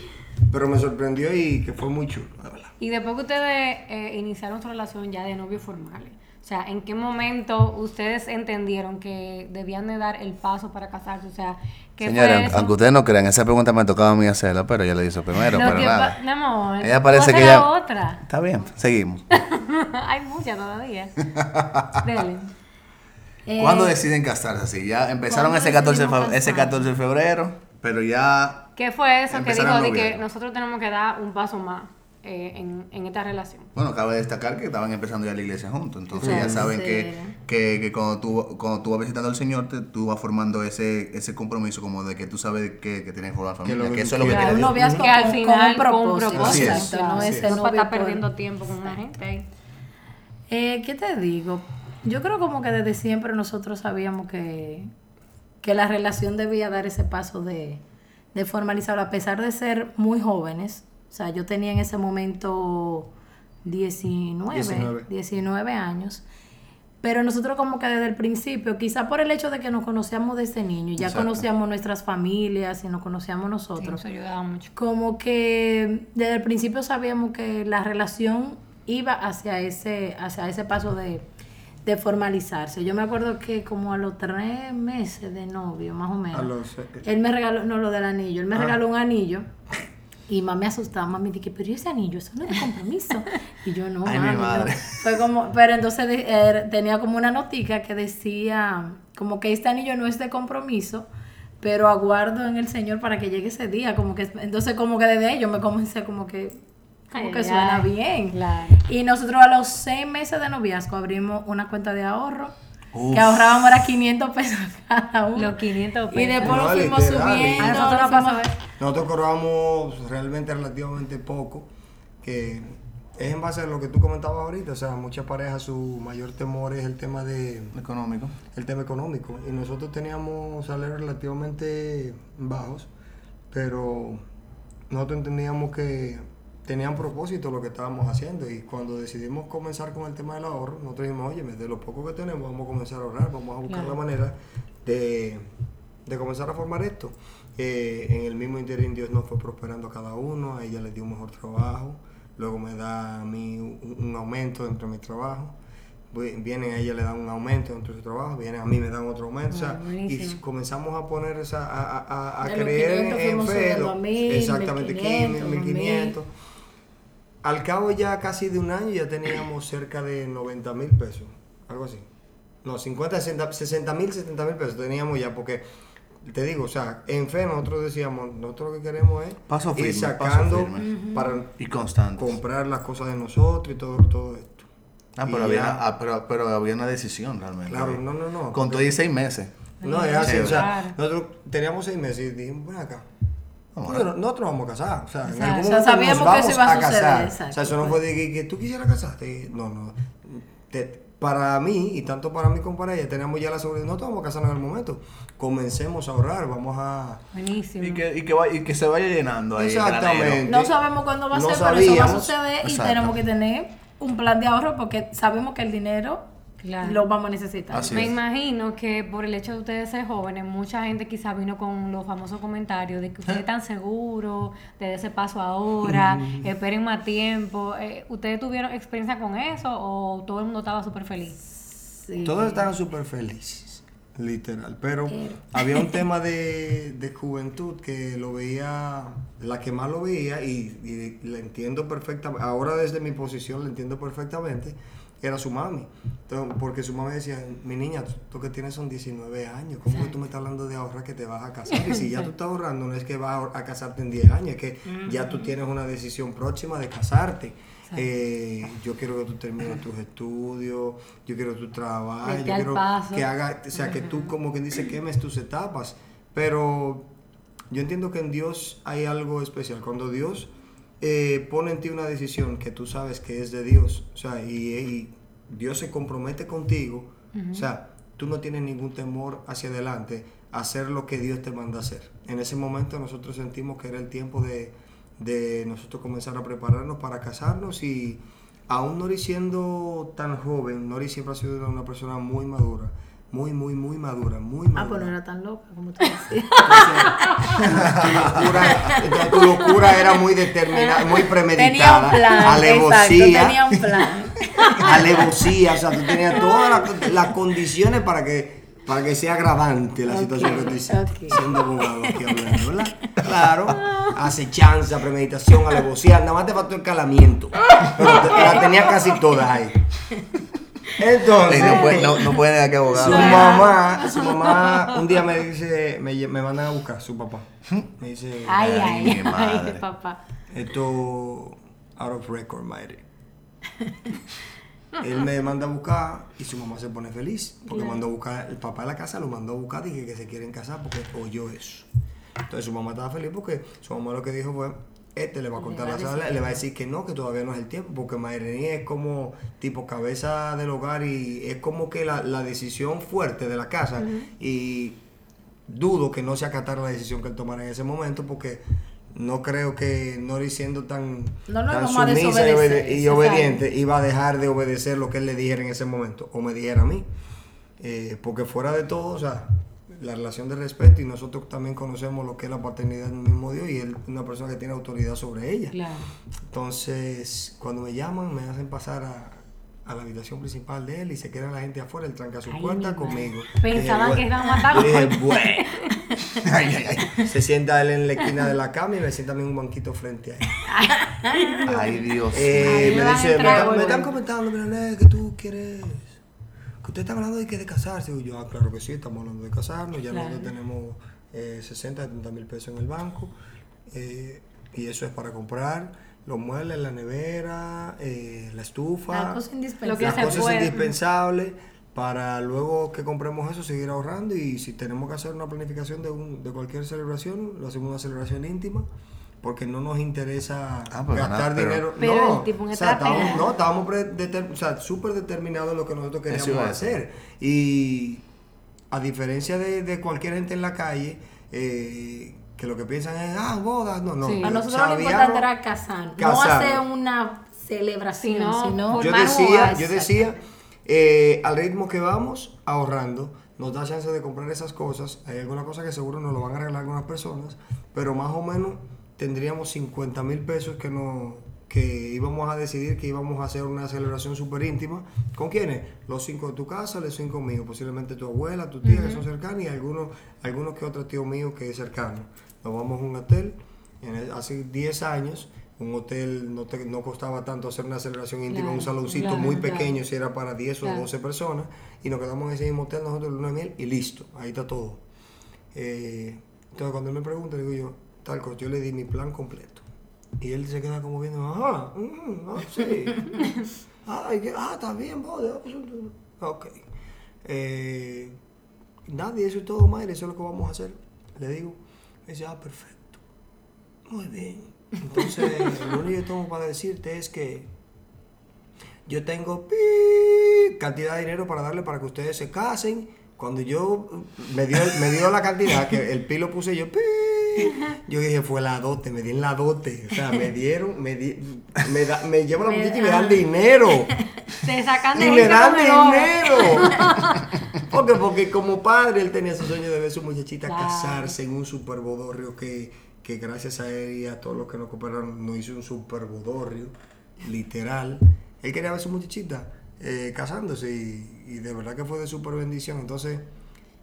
Pero me sorprendió y que fue muy chulo, la verdad. Y después que ustedes eh, iniciaron su relación ya de novios formales, o sea, ¿en qué momento ustedes entendieron que debían de dar el paso para casarse? O sea, ¿qué fue Señores, eso? aunque ustedes no crean, esa pregunta me tocaba a mí hacerla, pero ella la hizo primero, Lo pero que nada. mi amor, Ella parece que ya- otra. Está bien, seguimos. Hay muchas todavía. Dele. Eh, ¿Cuándo deciden casarse así? Ya empezaron ¿cuándo ese 14, de decidimos fe- ese casarnos? 14 de febrero, pero ya ¿Qué fue eso que dijo de que nosotros tenemos que dar un paso más eh, en, en esta relación. Bueno, cabe destacar que estaban empezando ya la iglesia juntos, entonces Sí, ya saben sí. que, que, que cuando, tú, cuando tú vas visitando al Señor, te, tú vas formando ese, ese compromiso como de que tú sabes que, que tienes que formar familia, lo que, que eso es lo que quiere un Dios. Que al con- final, con un propósito. Así es. Exacto, no Claro, es no para estar por- perdiendo tiempo con una gente ahí. Eh, ¿Qué te digo? Yo creo como que desde siempre nosotros sabíamos que, que la relación debía dar ese paso de, de formalizarlo, a pesar de ser muy jóvenes. O sea, yo tenía en ese momento 19, 19. 19, años. Pero nosotros como que desde el principio, quizá por el hecho de que nos conocíamos desde niño, y ya Exacto. conocíamos nuestras familias y nos conocíamos Sí, nosotros, eso ayudaba mucho. como que desde el principio sabíamos que la relación iba hacia ese, hacia ese paso de, de formalizarse. Yo me acuerdo que como a los tres meses de novio, más o menos, A los, eh, él me regaló, no lo del anillo, él me Ah. regaló un anillo. Y mami me asustaba, mami dije, pero ¿y ese anillo? Eso no es de compromiso. Y yo no, Ay, mi mami, no". madre. Fue como, pero entonces de- eh, tenía como una notica que decía, como que este anillo no es de compromiso, pero aguardo en el Señor para que llegue ese día. Como que, entonces como que desde ahí yo me comencé como que, como Ay, que suena ay. bien. Claro. Y nosotros a los seis meses de noviazgo abrimos una cuenta de ahorro. Uf. Que ahorrábamos era 500 pesos cada uno. Los 500 Y pesos. después No, lo fuimos literal, subiendo. A nosotros nos fuimos-. Nosotros cobramos realmente relativamente poco, que es en base a lo que tú comentabas ahorita, o sea, muchas parejas su mayor temor es el tema de Económico. el tema económico y nosotros teníamos salarios relativamente bajos, pero nosotros entendíamos que tenían propósito lo que estábamos haciendo y cuando decidimos comenzar con el tema del ahorro, nosotros dijimos, oye, de lo poco que tenemos vamos a comenzar a ahorrar, vamos a buscar Claro. la manera de, de comenzar a formar esto. Eh, en el mismo interín Dios nos fue prosperando a cada uno, a ella le dio un mejor trabajo, luego me da a mí un, un aumento dentro de mi trabajo, Vi- viene a ella le dan un aumento dentro de su trabajo, viene a mí me dan otro aumento, o sea, y comenzamos a poner esa, a, a- a- creer 500 en fe, subiendo lo- a 1000, exactamente, 1500, 1500, 1500. Al cabo ya casi de un año ya teníamos cerca de 90 mil pesos, algo así. No, 50, 60 mil, 70 mil pesos teníamos ya, porque te digo, o sea, en fe nosotros decíamos, nosotros lo que queremos es Paso ir paso sacando firme. para Y constante. comprar las cosas de nosotros y todo, todo esto. Ah, Y pero había, ya- ah, pero, pero había una decisión realmente. Claro, no, no, no. Con todo y seis meses. No, es así, o sea, Claro. nosotros teníamos seis meses y dijimos, ven acá. Nosotros, nosotros vamos a casar, o sea, en algún o sea, momento sabíamos nos que eso vamos iba a a suceder, casar. exacto, o sea, eso no pues. fue de que, que tú quisieras casarte. No, no. Te- para mí y tanto para mí como para ella, tenemos ya la seguridad. No te vamos a casar en el momento. Comencemos a ahorrar, vamos a. Buenísimo. Y que, y, que va- y que se vaya llenando ahí. Exactamente. No sabemos cuándo va a No ser, pero eso va a suceder y tenemos que tener un plan de ahorro porque sabemos que el dinero Claro. lo vamos a necesitar. Así Me es. imagino que por el hecho de ustedes ser jóvenes, mucha gente quizá vino con los famosos comentarios de que ustedes están seguros, de ese paso ahora, esperen más tiempo. Eh, ¿Ustedes tuvieron experiencia con eso o todo el mundo estaba súper feliz? Sí. Todos estaban súper felices, literal. Pero había un tema de, de juventud que lo veía, la que más lo veía, y, y le entiendo perfectamente, ahora desde mi posición le entiendo perfectamente, era su mami. Entonces, porque su mami decía, mi niña, tú, que tienes son 19 años, ¿cómo que tú me estás hablando de ahorrar que te vas a casar? Y si ya tú estás ahorrando, no es que vas a, a casarte en 10 años, es que ya tú tienes una decisión próxima de casarte. Eh, yo quiero que tú termines tus estudios, yo quiero que tú trabajes, Vete yo quiero paso. que haga, o sea, que tú como que dice quemes tus etapas. Pero yo entiendo que en Dios hay algo especial. Cuando Dios eh, pone en ti una decisión que tú sabes que es de Dios, o sea, y, y Dios se compromete contigo, o sea, tú no tienes ningún temor hacia adelante a hacer lo que Dios te manda hacer. En ese momento nosotros sentimos que era el tiempo de, de nosotros comenzar a prepararnos para casarnos y aún Nori siendo tan joven, Nori siempre ha sido una persona muy madura, muy, muy, muy madura, muy madura. Ah, pues no era tan loca como tú decías. tu locura, entonces, tu locura era muy determinada, muy tenía premeditada. un plan. alevosía, Exacto, tenía un plan. alevosía, o sea, tú tenías todas las, las condiciones para que para que sea agravante la situación que tú hiciste, ok. siendo abogado aquí hablando, ¿verdad? Claro, acechanza, premeditación, alevosía, nada más te faltó el calamiento, pero te- la tenía casi todas ahí. Entonces, no, puede, no, no puede negar que su abogado. mamá, su mamá un día me dice, me, me mandan a buscar, su papá. Me dice, Ay, Ay, ay, mi ay, madre. papá. esto, out of record, Mayre. Él me manda a buscar y su mamá se pone feliz porque mandó a buscar, el papá de la casa lo mandó a buscar y que, que se quieren casar porque oyó eso. Entonces su mamá estaba feliz porque su mamá lo que dijo fue, este le va a contar la sala, le va a decir que no, que todavía no es el tiempo, porque Mayrenía es como tipo cabeza del hogar y es como que la, la decisión fuerte de la casa. Y dudo que no se acatara la decisión que él tomara en ese momento porque no creo que Nori siendo tan, No tan sumisa y, obede- obediente iba a dejar de obedecer lo que él le dijera en ese momento o me dijera a mí. Eh, porque fuera de todo, o sea, la relación de respeto y nosotros también conocemos lo que es la paternidad del mismo Dios y él es una persona que tiene autoridad sobre ella. Claro. Entonces, cuando me llaman, me hacen pasar a, a la habitación principal de él y se queda la gente afuera, él tranca su Ay, puerta conmigo. Pensaban que "Bueno". iban a matar. Yo dije, bueno. Ay, ay, ay. Se sienta él en la esquina de la cama y me sienta a mí en un banquito frente a él. Ay, Dios. Eh, me dice, me, están- me güey. están comentando, mira, que tú quieres, usted está hablando de que de casarse. Y yo, ah, claro que sí, estamos hablando de casarnos, ya Claro. nosotros tenemos eh, 60, 70 mil pesos en el banco, eh, y eso es para comprar los muebles, la nevera, eh, la estufa, La cosa indispensable. las cosas puede. indispensables para luego que compremos eso seguir ahorrando y si tenemos que hacer una planificación de, un- de cualquier celebración, lo hacemos una celebración íntima porque no nos interesa Ah, pues, gastar nada, pero- dinero. Pero no, el tipo un o sea, estábamos, no, estábamos o sea, súper determinados en lo que nosotros queríamos hacer. Y a diferencia de, de cualquier gente en la calle, eh, que lo que piensan es, ah, bodas, no, no. Sí. A nosotros lo importante era casar, no Casar. hacer una celebración, Sino- sino, yo decía, yo decía, eh, al ritmo que vamos ahorrando, nos da chance de comprar esas cosas. Hay alguna cosa que seguro nos lo van a arreglar algunas personas, pero más o menos tendríamos 50 mil pesos que no que íbamos a decidir que íbamos a hacer una celebración súper íntima. ¿Con quiénes? Los cinco de tu casa, los cinco míos, posiblemente tu abuela, tu tía, que son cercanos, y algunos, algunos que otros tíos míos que es cercano. Nos vamos a un hotel, en el- hace 10 años, un hotel no, te- no costaba tanto hacer una celebración íntima, Claro, un saloncito claro, muy claro. pequeño, si era para 10 o Claro. 12 personas, y nos quedamos en ese mismo hotel nosotros luna de miel y listo, ahí está todo. Eh, entonces cuando él me pregunta, le digo yo, tal cosa, yo le di mi plan completo. Y él se queda como viendo, ajá, mm, ah, sí. Ay, que- ah, está bien, boda. Ok. Eh, nadie, eso es todo, madre, eso es lo que vamos a hacer. Le digo, me dice, ah, perfecto. Muy bien. Entonces, lo único que tengo para decirte es que yo tengo pi- cantidad de dinero para darle para que ustedes se casen. Cuando yo me dio, me dio la cantidad, que el pi lo puse yo, pi, yo dije, fue la dote, me di en la dote. O sea, me dieron, me, di- me, da- me llevan a la muchacha y me dan dinero. Te sacan de Y me dan dinero. Porque, porque como padre él tenía su sueño de ver a su muchachita Claro. casarse en un super bodorrio que, que gracias a él y a todos los que nos cooperaron nos hizo un super bodorrio, literal. Él quería ver a su muchachita eh, casándose y, y de verdad que fue de super bendición. Entonces,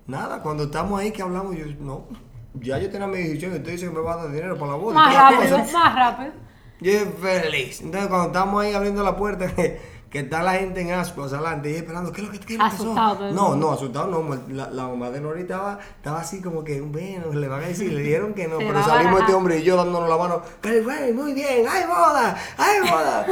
nada, cuando estamos ahí que hablamos, yo no, ya yo tenía mi decisión y usted dice que me va a dar dinero para la boda. Más rápido, cosas. más rápido. Yo feliz. Entonces, cuando estamos ahí abriendo la puerta, que está la gente en ascuas adelante y esperando, ¿qué es lo que, qué es lo que? Asustado No, no, asustado no. La, la mamá de Nori estaba, estaba así como que, bueno, le van a decir, le dijeron que no. Se pero salimos este hombre y yo dándonos la mano, pero bueno, muy bien, ¡ay, boda! ¡ay, boda!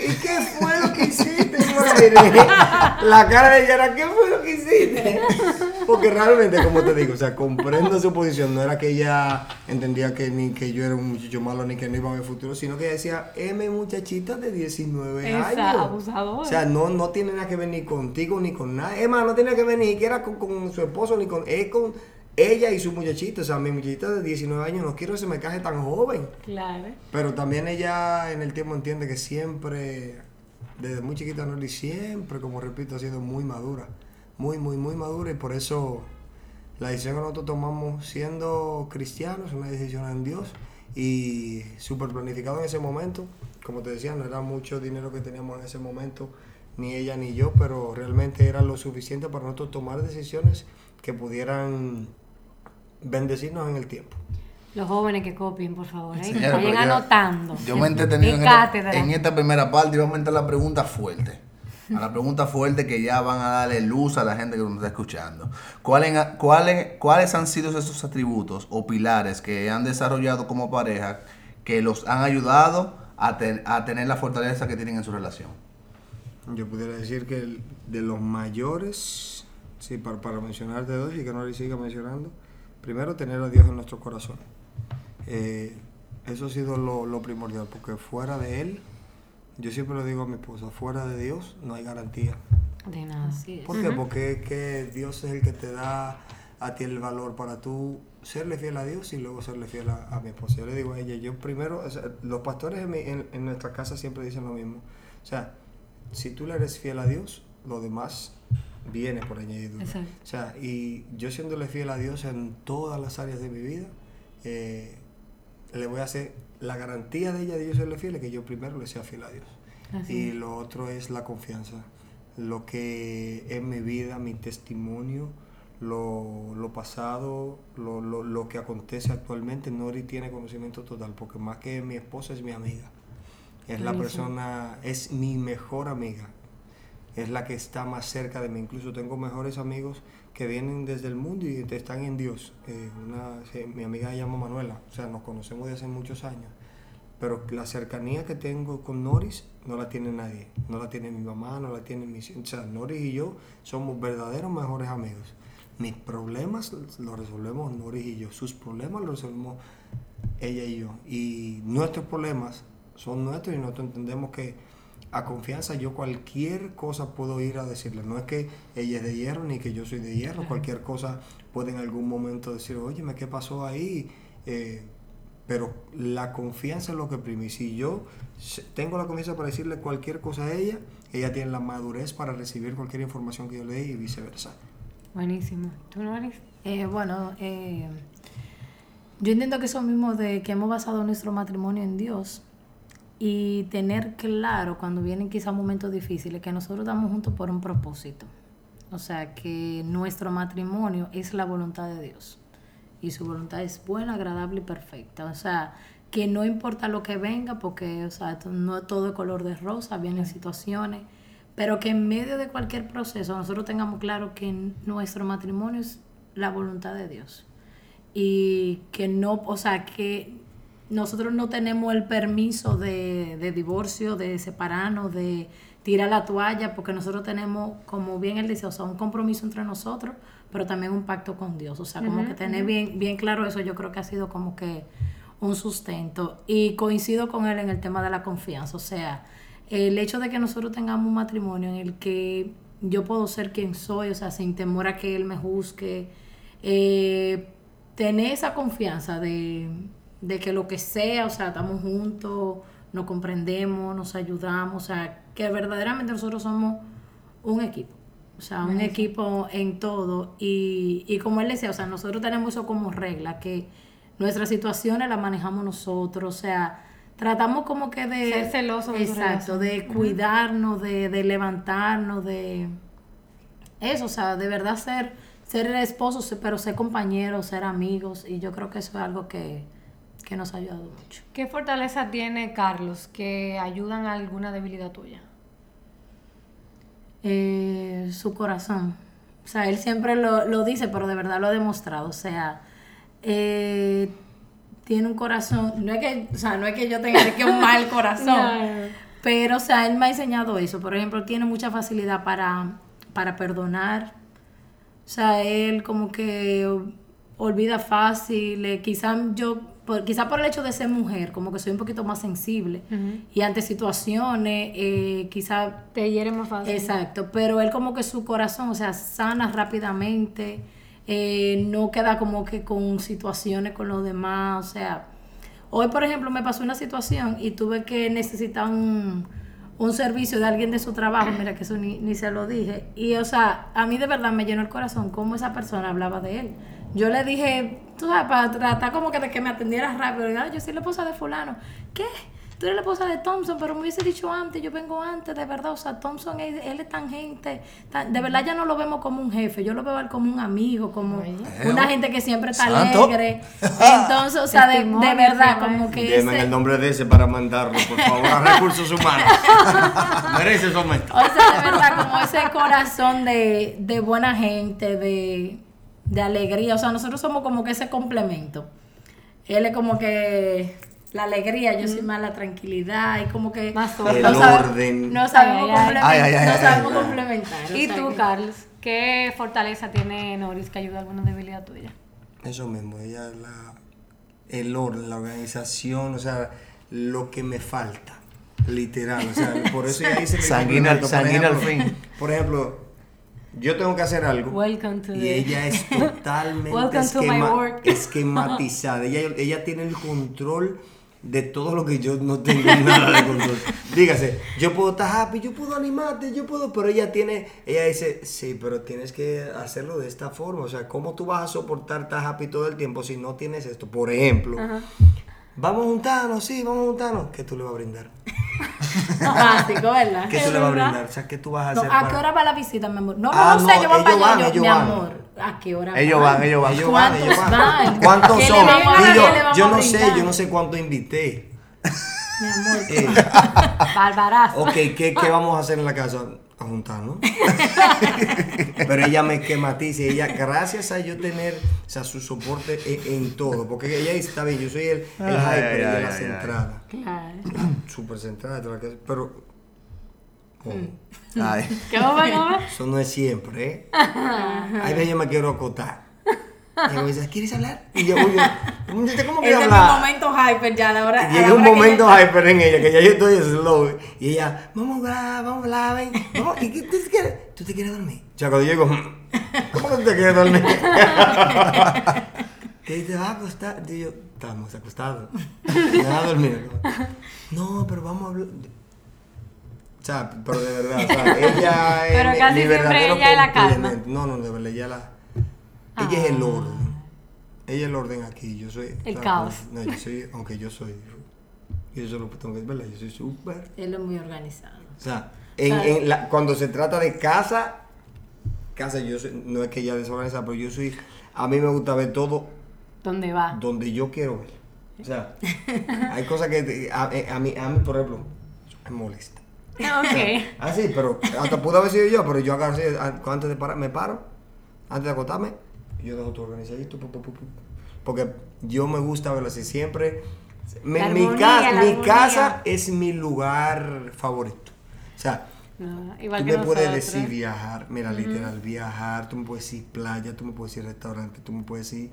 Y, ¿Y qué fue lo que hiciste? La cara de ella era, ¿qué fue lo que hiciste? Porque realmente, como te digo, o sea, comprendo su posición. No era que ella entendía que ni que yo era un muchacho malo ni que no iba a haber futuro, sino que ella decía, M muchachita de 19 Esa años. O sea, no, no tiene nada que ver ni contigo ni con nada. Es más, no tiene que ver ni siquiera con, con su esposo ni con... Es con ella y su muchachita. O sea, mi muchachita de 19 años, no quiero que se me caje tan joven. Claro. Pero también ella en el tiempo entiende que siempre, desde muy chiquita Nori, siempre, como repito, ha sido muy madura. Muy, muy, muy madura y por eso la decisión que nosotros tomamos siendo cristianos, una decisión en Dios y súper planificado en ese momento. Como te decía, no era mucho dinero que teníamos en ese momento, ni ella ni yo, pero realmente era lo suficiente para nosotros tomar decisiones que pudieran bendecirnos en el tiempo. Los jóvenes que copien, por favor, ¿eh? Señora, Vayan anotando. Yo me he entretenido en esta, cátedra. en esta primera parte y vamos a entrar a la pregunta fuerte. A la pregunta fuerte que ya van a darle luz a la gente que nos está escuchando. ¿Cuáles, cuáles, ¿Cuáles han sido esos atributos o pilares que han desarrollado como pareja que los han ayudado a, ten- a tener la fortaleza que tienen en su relación? Yo pudiera decir que de los mayores, sí, para, para mencionar de dos y que no le siga mencionando, primero tener a Dios en nuestro corazón. Eh, eso ha sido lo, lo primordial, porque fuera de Él, yo siempre lo digo a mi esposa, fuera de Dios no hay garantía. De nada. Así es. ¿Por qué? Porque es que Dios es el que te da a ti el valor para tú serle fiel a Dios y luego serle fiel a, a mi esposa. Yo le digo a ella, yo primero, o sea, los pastores en, mi- en- en nuestra casa siempre dicen lo mismo. O sea, si tú le eres fiel a Dios, lo demás viene por añadidura. Exacto. O sea, y yo siéndole fiel a Dios en todas las áreas de mi vida, eh, le voy a hacer la garantía de ella de yo serle fiel, es que yo primero le sea fiel a Dios. Así Y lo otro es la confianza. Lo que es mi vida, mi testimonio, lo, lo pasado, lo, lo, lo que acontece actualmente, Nori tiene conocimiento total, porque más que mi esposa es mi amiga. Es la persona, es mi mejor amiga. Es la que está más cerca de mí. Incluso tengo mejores amigos que vienen desde el mundo y están en Dios. Una, mi amiga se llama Manuela, o sea, nos conocemos de hace muchos años. Pero la cercanía que tengo con Noris no la tiene nadie. No la tiene mi mamá, no la tiene mis... O sea, Noris y yo somos verdaderos mejores amigos. Mis problemas los resolvemos Noris y yo. Sus problemas los resolvemos ella y yo. Y nuestros problemas son nuestros y nosotros entendemos que a confianza yo cualquier cosa puedo ir a decirle. No es que ella es de hierro ni que yo soy de hierro. Cualquier cosa puede en algún momento decir, oye, ¿qué pasó ahí? Eh, pero la confianza es lo que prime. Y si yo tengo la confianza para decirle cualquier cosa a ella, ella tiene la madurez para recibir cualquier información que yo le dé y viceversa. Buenísimo. ¿Tú no eres? Eh, bueno, eh, yo entiendo que eso mismo de que hemos basado nuestro matrimonio en Dios y tener claro cuando vienen quizás momentos difíciles que nosotros estamos juntos por un propósito. O sea, que nuestro matrimonio es la voluntad de Dios y su voluntad es buena, agradable y perfecta. O sea, que no importa lo que venga, porque o sea, no es todo de color de rosa, vienen situaciones, pero que en medio de cualquier proceso nosotros tengamos claro que nuestro matrimonio es la voluntad de Dios y que no, o sea, que nosotros no tenemos el permiso de, de divorcio, de separarnos, de tirar la toalla, porque nosotros tenemos, como bien él dice, o sea, un compromiso entre nosotros, pero también un pacto con Dios. O sea, como que tener bien, bien claro eso, yo creo que ha sido como que un sustento. Y coincido con él en el tema de la confianza. O sea, el hecho de que nosotros tengamos un matrimonio en el que yo puedo ser quien soy, o sea, sin temor a que él me juzgue, eh, tener esa confianza de, de que lo que sea, o sea, estamos juntos, nos comprendemos, nos ayudamos, o sea, que verdaderamente nosotros somos un equipo. O sea, un equipo en todo. Y, y como él decía, o sea, nosotros tenemos eso como regla, que nuestras situaciones las manejamos nosotros. O sea, tratamos como que de... Ser su Exacto, de cuidarnos, de, de levantarnos, de... Eso, o sea, de verdad ser, ser esposos, pero ser compañeros, ser amigos. Y yo creo que eso es algo que, que nos ha ayudado mucho. ¿Qué fortaleza tiene Carlos que ayudan a alguna debilidad tuya? Eh, su corazón. O sea, él siempre lo, lo dice, pero de verdad lo ha demostrado. O sea, eh, tiene un corazón. No es que, o sea, no es que yo tenga que un mal corazón. No. Pero, o sea, él me ha enseñado eso. Por ejemplo, tiene mucha facilidad para, para perdonar. O sea, él como que olvida fácil. eh, quizá yo, por, quizá por el hecho de ser mujer, como que soy un poquito más sensible. Y ante situaciones, eh, quizá Te hiere más fácil. Exacto, pero él como que su corazón, o sea, sana rápidamente, eh, no queda como que con situaciones con los demás, o sea, hoy por ejemplo me pasó una situación y tuve que necesitar un, un servicio de alguien de su trabajo, mira que eso ni, ni se lo dije, y o sea, a mí de verdad me llenó el corazón cómo esa persona hablaba de él. Yo le dije, tú sabes, para tratar como que de que me atendiera rápido, y, "Ah, yo soy la esposa de fulano, ¿qué? Tú eres la esposa de Thompson, pero me hubiese dicho antes, yo vengo antes, de verdad. O sea, Thompson, él, él es tan gente, tan- de verdad ya no lo vemos como un jefe, yo lo veo como un amigo, como una gente que siempre está Santo. alegre. Entonces, o sea, de, verdad, como que Llamen ese- el nombre de ese para mandarlo, por favor, a recursos humanos. Merece su aumento. O sea, de verdad, como ese corazón de, de buena gente, de, de alegría. O sea, nosotros somos como que ese complemento. Él es como que la alegría, yo soy más la tranquilidad y como que Más no orden. El sabe- orden. No sabemos, complementar, ¿Y tú, que- Carlos? ¿Qué fortaleza tiene Noris que ayuda a alguna debilidad tuya? Eso mismo, ella es la, el orden, la organización, o sea, lo que me falta, literal, o sea, por eso ella dice que Sanguíneo al- fin. Por ejemplo, yo tengo que hacer algo Welcome to y the- ella es totalmente Welcome to my esquema- esquematizada, ella, ella tiene el control de todo lo que yo no tengo nada de control. Dígase, yo puedo estar happy, yo puedo animarte, yo puedo, pero ella tiene, ella dice, sí, pero tienes que hacerlo de esta forma. O sea, ¿cómo tú vas a soportar estar happy todo el tiempo si no tienes esto? Por ejemplo, vamos a juntarnos, sí, vamos a juntarnos. ¿Qué tú le vas a brindar? Básico, ¿verdad? ¿Qué tú le vas a brindar? O sea, ¿qué tú vas a No, hacer? ¿A para- qué hora va la visita, mi amor? No, Ah, no, no sé, no, yo voy para allá. Yo, mi van. amor, ¿a qué hora Ellos van, ellos van. Ellos van, ellos ¿Cuántos van. van? ¿Cuántos ¿Qué le son? Y yo, no sé, yo no sé cuánto invité. Mi amor. Eh, Barbarazo. Ok, ¿qué, qué vamos a hacer en la casa? A juntarnos. Pero ella me quematiza. y Ella, gracias a yo tener o sea, su soporte en, en todo. Porque ella dice, está bien, yo soy el, el Ay, hyper, ay, ella ay, la ay, centrada. Claro. Súper centrada. Pero oh, Ay. ¿Qué vamos a comer? eso no es siempre, ¿eh? Veces yo me quiero acotar. Y ella me dice, ¿quieres hablar? Y yo, oye, ¿cómo que Ese es hablar? momento hyper ya, la hora. Llega un que momento hyper en ella, que ya yo estoy slow. Y ella, vamos a hablar, vamos a hablar, ven. Vamos, ¿y qué tú te quieres? ¿Tú te quieres dormir? O sea, cuando llego, ¿cómo que tú te quieres dormir? ¿Qué te vas a acostar? Y yo, estamos acostados. Me vas a dormir. No, pero vamos a hablar. O sea, pero de verdad, o sea, ella es Pero casi siempre ella es la calma. No, no, de verdad, ella la... Ella es el Ah. orden. Ella es el orden aquí. Yo soy... El caos. No, yo soy... Aunque yo soy... Y eso lo tengo que decir, ¿verdad? Yo soy súper... Él es muy organizado. O sea, en, en la- cuando se trata de casa... Casa, yo soy- no es que ella desorganizada, pero yo soy... A mí me gusta ver todo ¿Dónde va? donde yo quiero ver. O sea, hay cosas que a, eh, a mí, a mí, por ejemplo, me molesta. Ok. Ah, sí, pero hasta pudo haber sido yo, pero yo agarro así, a- antes de parar, me paro, antes de acostarme, yo dejo todo organizadito, porque yo me gusta verlo así siempre. Me- mi, casa, mi armonía. casa es mi lugar favorito. O sea, No, igual tú que me puedes decir viajar, mira, literal, viajar, tú me puedes decir playa, tú me puedes decir restaurante, tú me puedes decir...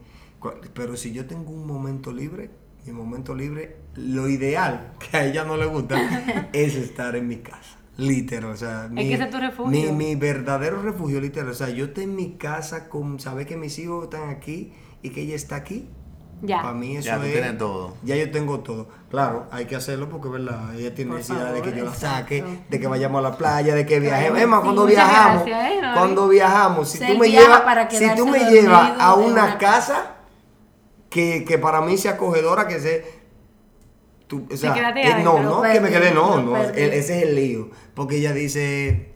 Pero si yo tengo un momento libre, mi momento libre, lo ideal, que a ella no le gusta, es estar en mi casa. Literal, o sea, mi, que ese es tu refugio. Mi, mi verdadero refugio, literal. O sea, yo estoy en mi casa con saber que mis hijos están aquí y que ella está aquí. Ya. Para mí eso Ya, tú es. tienes todo. Ya yo tengo todo. Claro, hay que hacerlo porque, ¿verdad? Ella tiene Por necesidad de que yo la saque, de que vayamos a la playa, de que viajemos. Es más, sí, cuando viajamos, gracias, ¿eh, cuando viajamos, si tú me llevas, para si tú me llevas a una una casa que, que para mí sea acogedora, que se tú, o sea, eh, no, adentro. no, que me quede, no, no, ese es el lío. Porque ella dice,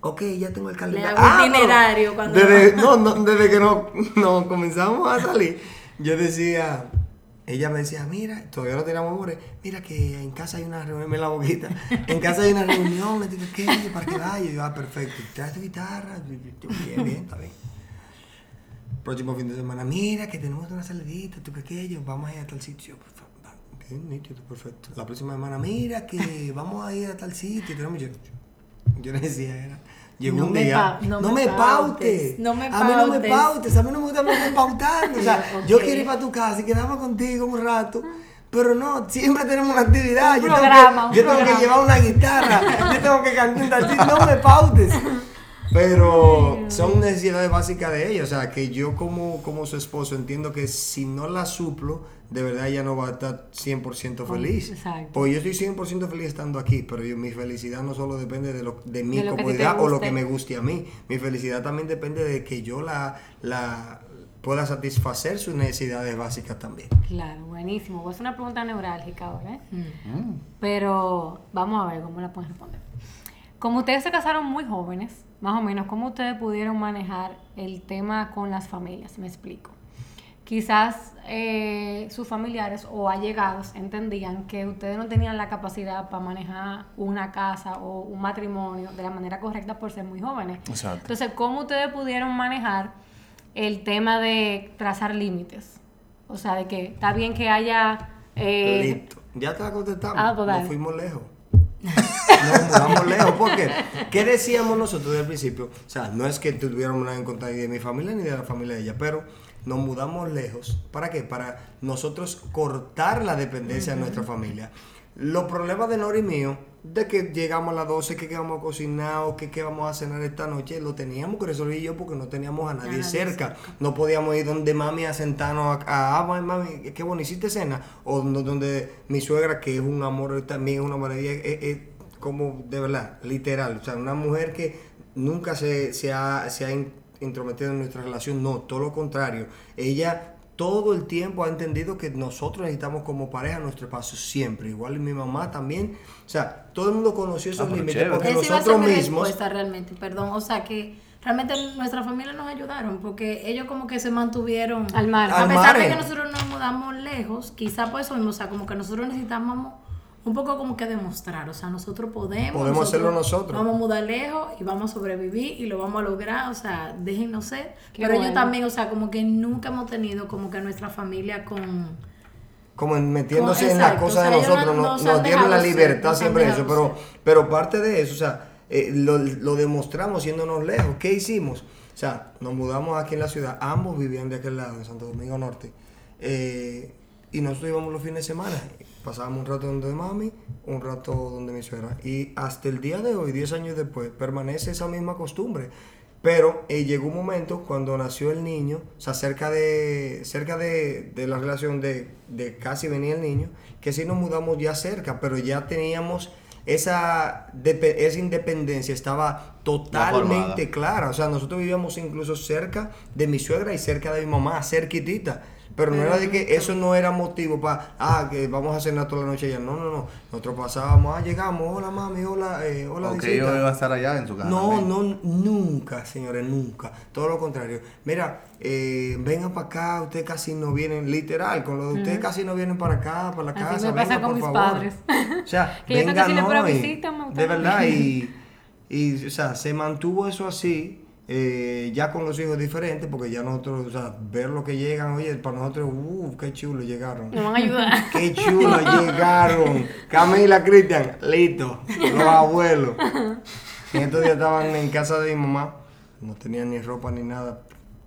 ok, ya tengo el calendario. hago pero itinerario cuando- Desde, no, no, desde que no, no comenzamos a salir, yo decía, ella me decía, mira, todavía no teníamos amores, mira que en casa hay una reunión, me la boquita, en casa hay una reunión, le digo, ¿qué? ¿Para que vaya? Yo, ah, perfecto, trae tu guitarra, bien, bien, está bien. Próximo fin de semana, mira que tenemos una salidita, tú que aquello, vamos a ir a tal sitio. Por favor. Nítido, perfecto. La próxima semana, mira que vamos a ir a tal sitio. Tenemos yo, yo le decía, era. Llegó No un me día. pa- no, no me me pautes. pautes, no me a mí no me pautes. pautes. A mí no me gusta estar pautando. O sea, yo quiero ir para tu casa y quedarme contigo un rato. Pero no, siempre tenemos una actividad. Un yo tengo programa, que, yo tengo que programa. llevar una guitarra. yo tengo que cantar un tal sitio. No me pautes. Pero son necesidades básicas de ella. O sea, que yo como, como su esposo entiendo que si no la suplo, de verdad ella no va a estar 100% feliz. exacto. Porque yo estoy 100% feliz estando aquí, pero yo- mi felicidad no solo depende de, lo, de mi De a comodidad o lo que me guste a mí. Mi felicidad también depende de que yo la, la pueda satisfacer sus necesidades básicas también. Claro, buenísimo. Pues es una pregunta neurálgica ahora, ¿eh? Mm. Pero vamos a ver cómo la pueden responder. Como ustedes se casaron muy jóvenes, más o menos, ¿cómo ustedes pudieron manejar el tema con las familias? Me explico. Quizás eh, sus familiares o allegados entendían que ustedes no tenían la capacidad para manejar una casa o un matrimonio de la manera correcta por ser muy jóvenes. Exacto. Entonces, ¿cómo ustedes pudieron manejar el tema de trazar límites? O sea, de que está bien que haya Eh, Listo. Ya te la contestamos. Ah, pues dale. Nos fuimos lejos. Nos mudamos lejos. porque ¿Qué decíamos nosotros desde el principio? O sea, no es que tuviéramos nada en contra ni de mi familia ni de la familia de ella, pero nos mudamos lejos. ¿Para qué? Para nosotros cortar la dependencia de nuestra familia. Los problemas de Nori y mío, de que llegamos a las 12, que qué vamos a cocinar o que qué vamos a cenar esta noche, lo teníamos que resolver yo porque no teníamos a nadie, nadie cerca. No podíamos ir donde mami a sentarnos a, a ah, mami, qué bueno, hiciste cena. O donde, donde mi suegra, que es un amor también, es una maravilla, es, es como de verdad, literal. O sea, una mujer que nunca se, se ha, se ha in- intrometido en nuestra relación, no, todo lo contrario. Ella todo el tiempo ha entendido que nosotros necesitamos como pareja nuestro espacio siempre. Igual mi mamá también. O sea, todo el mundo conoció esos Ah, límites chévere. porque Esa iba a ser nosotros mi mismos... respuesta realmente, perdón. O sea que realmente nuestra familia nos ayudaron porque ellos como que se mantuvieron Al mar. A Al pesar de margen. que nosotros nos mudamos lejos, quizá por eso mismo, o sea, como que nosotros necesitamos un poco como que demostrar, o sea, nosotros podemos. Podemos hacerlo nosotros. Vamos a mudar lejos y vamos a sobrevivir y lo vamos a lograr, o sea, déjenos ser. Qué Pero ellos bueno. también, o sea, como que nunca hemos tenido como que nuestra familia con... como metiéndose en las cosas o sea, de nosotros, no- no- nos dieron la ser, libertad han siempre eso, pero, ser. pero parte de eso, o sea, eh, lo, lo demostramos yéndonos lejos. ¿Qué hicimos? O sea, nos mudamos aquí en la ciudad, ambos vivían de aquel lado, en Santo Domingo Norte, eh, y nosotros íbamos los fines de semana, pasábamos un rato donde mami, un rato donde mi suegra, y hasta el día de hoy, 10 años después, permanece esa misma costumbre. Pero eh, llegó un momento cuando nació el niño, o sea, cerca de, cerca de, de la relación de, de casi venía el niño, que sí nos mudamos ya cerca, pero ya teníamos esa, esa independencia, estaba totalmente clara. O sea, nosotros vivíamos incluso cerca de mi suegra y cerca de mi mamá, cerquitita. Pero no era de que eso no era motivo para, ah, que vamos a cenar toda la noche allá. No, no, no. Nosotros pasábamos, ah, llegamos, hola mami, hola, eh, hola, Ok, visita. yo iba a estar allá en su casa. No, también. no, nunca, señores, nunca. Todo lo contrario. Mira, eh, vengan para acá, ustedes casi no vienen, literal, con lo de ustedes casi no vienen para acá, para la Así casa. me pasa vengan, con por mis favor. padres. O sea, Que yo vengan, si fuera no, y- visita, De verdad, y, y, o sea, se mantuvo eso así. Eh, ya con los hijos diferentes, porque ya nosotros, o sea, ver lo que llegan, oye, para nosotros, uff, qué chulo llegaron. Nos van a ayudar. Qué chulo llegaron. Camila, Cristian, listo. Los abuelos. En estos días estaban en casa de mi mamá. No tenían ni ropa ni nada.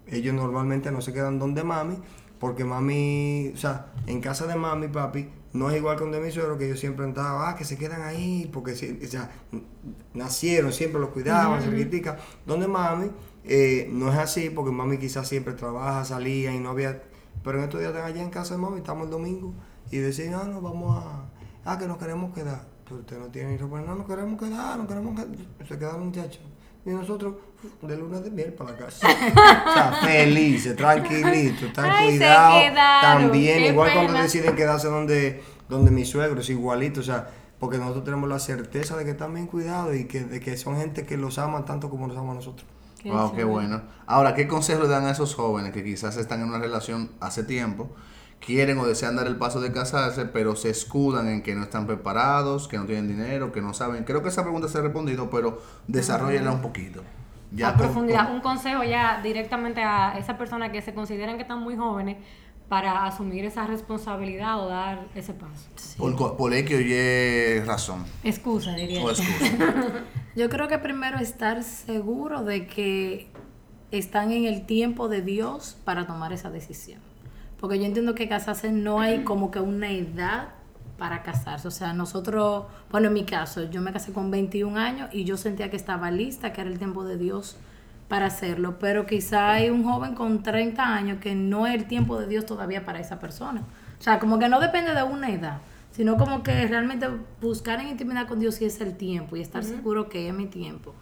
Ellos normalmente no se quedan donde mami. Porque mami, o sea, en casa de mami, papi, no es igual con de mi suegro, que yo siempre andaba, ah, que se quedan ahí, porque si- o sea, nacieron, siempre los cuidaban, cerquitica. Donde mami, eh, no es así, porque mami quizás siempre trabaja, salía y no había. Pero en estos días están allá en casa de mami, estamos el domingo, y decían, ah, no, vamos a. Ah, que nos queremos quedar. Pero usted no tiene ni ropa, no, nos queremos quedar, nos queremos quedar. Se quedaron muchachos. Y nosotros, de luna de miel para la casa. o sea, felices, tranquilitos, están cuidados. También, igual cuando deciden quedarse donde, donde mis suegros, igualito, o sea, porque nosotros tenemos la certeza de que están bien cuidados y que, de que son gente que los aman tanto como nos aman a nosotros. Qué Wow, qué bueno. Ahora, ¿qué consejos le dan a esos jóvenes que quizás están en una relación hace tiempo, quieren o desean dar el paso de casarse, pero se escudan en que no están preparados, que no tienen dinero, que no saben? Creo que esa pregunta se ha respondido, pero desarrollenla un poquito. a con- profundidad, con- un consejo ya directamente a esa persona que se consideran que están muy jóvenes para asumir esa responsabilidad o dar ese paso. por, co- por X o Y razón. Excusa, diría. O excusa. Yo creo que primero estar seguro de que están en el tiempo de Dios para tomar esa decisión. Porque yo entiendo que casarse no hay como que una edad para casarse. O sea, nosotros, bueno, en mi caso, yo me casé con 21 años y yo sentía que estaba lista, que era el tiempo de Dios para hacerlo. Pero quizá hay un joven con 30 años que no es el tiempo de Dios todavía para esa persona. O sea, como que no depende de una edad, sino como que realmente buscar en intimidad con Dios si es el tiempo y estar seguro que es mi tiempo.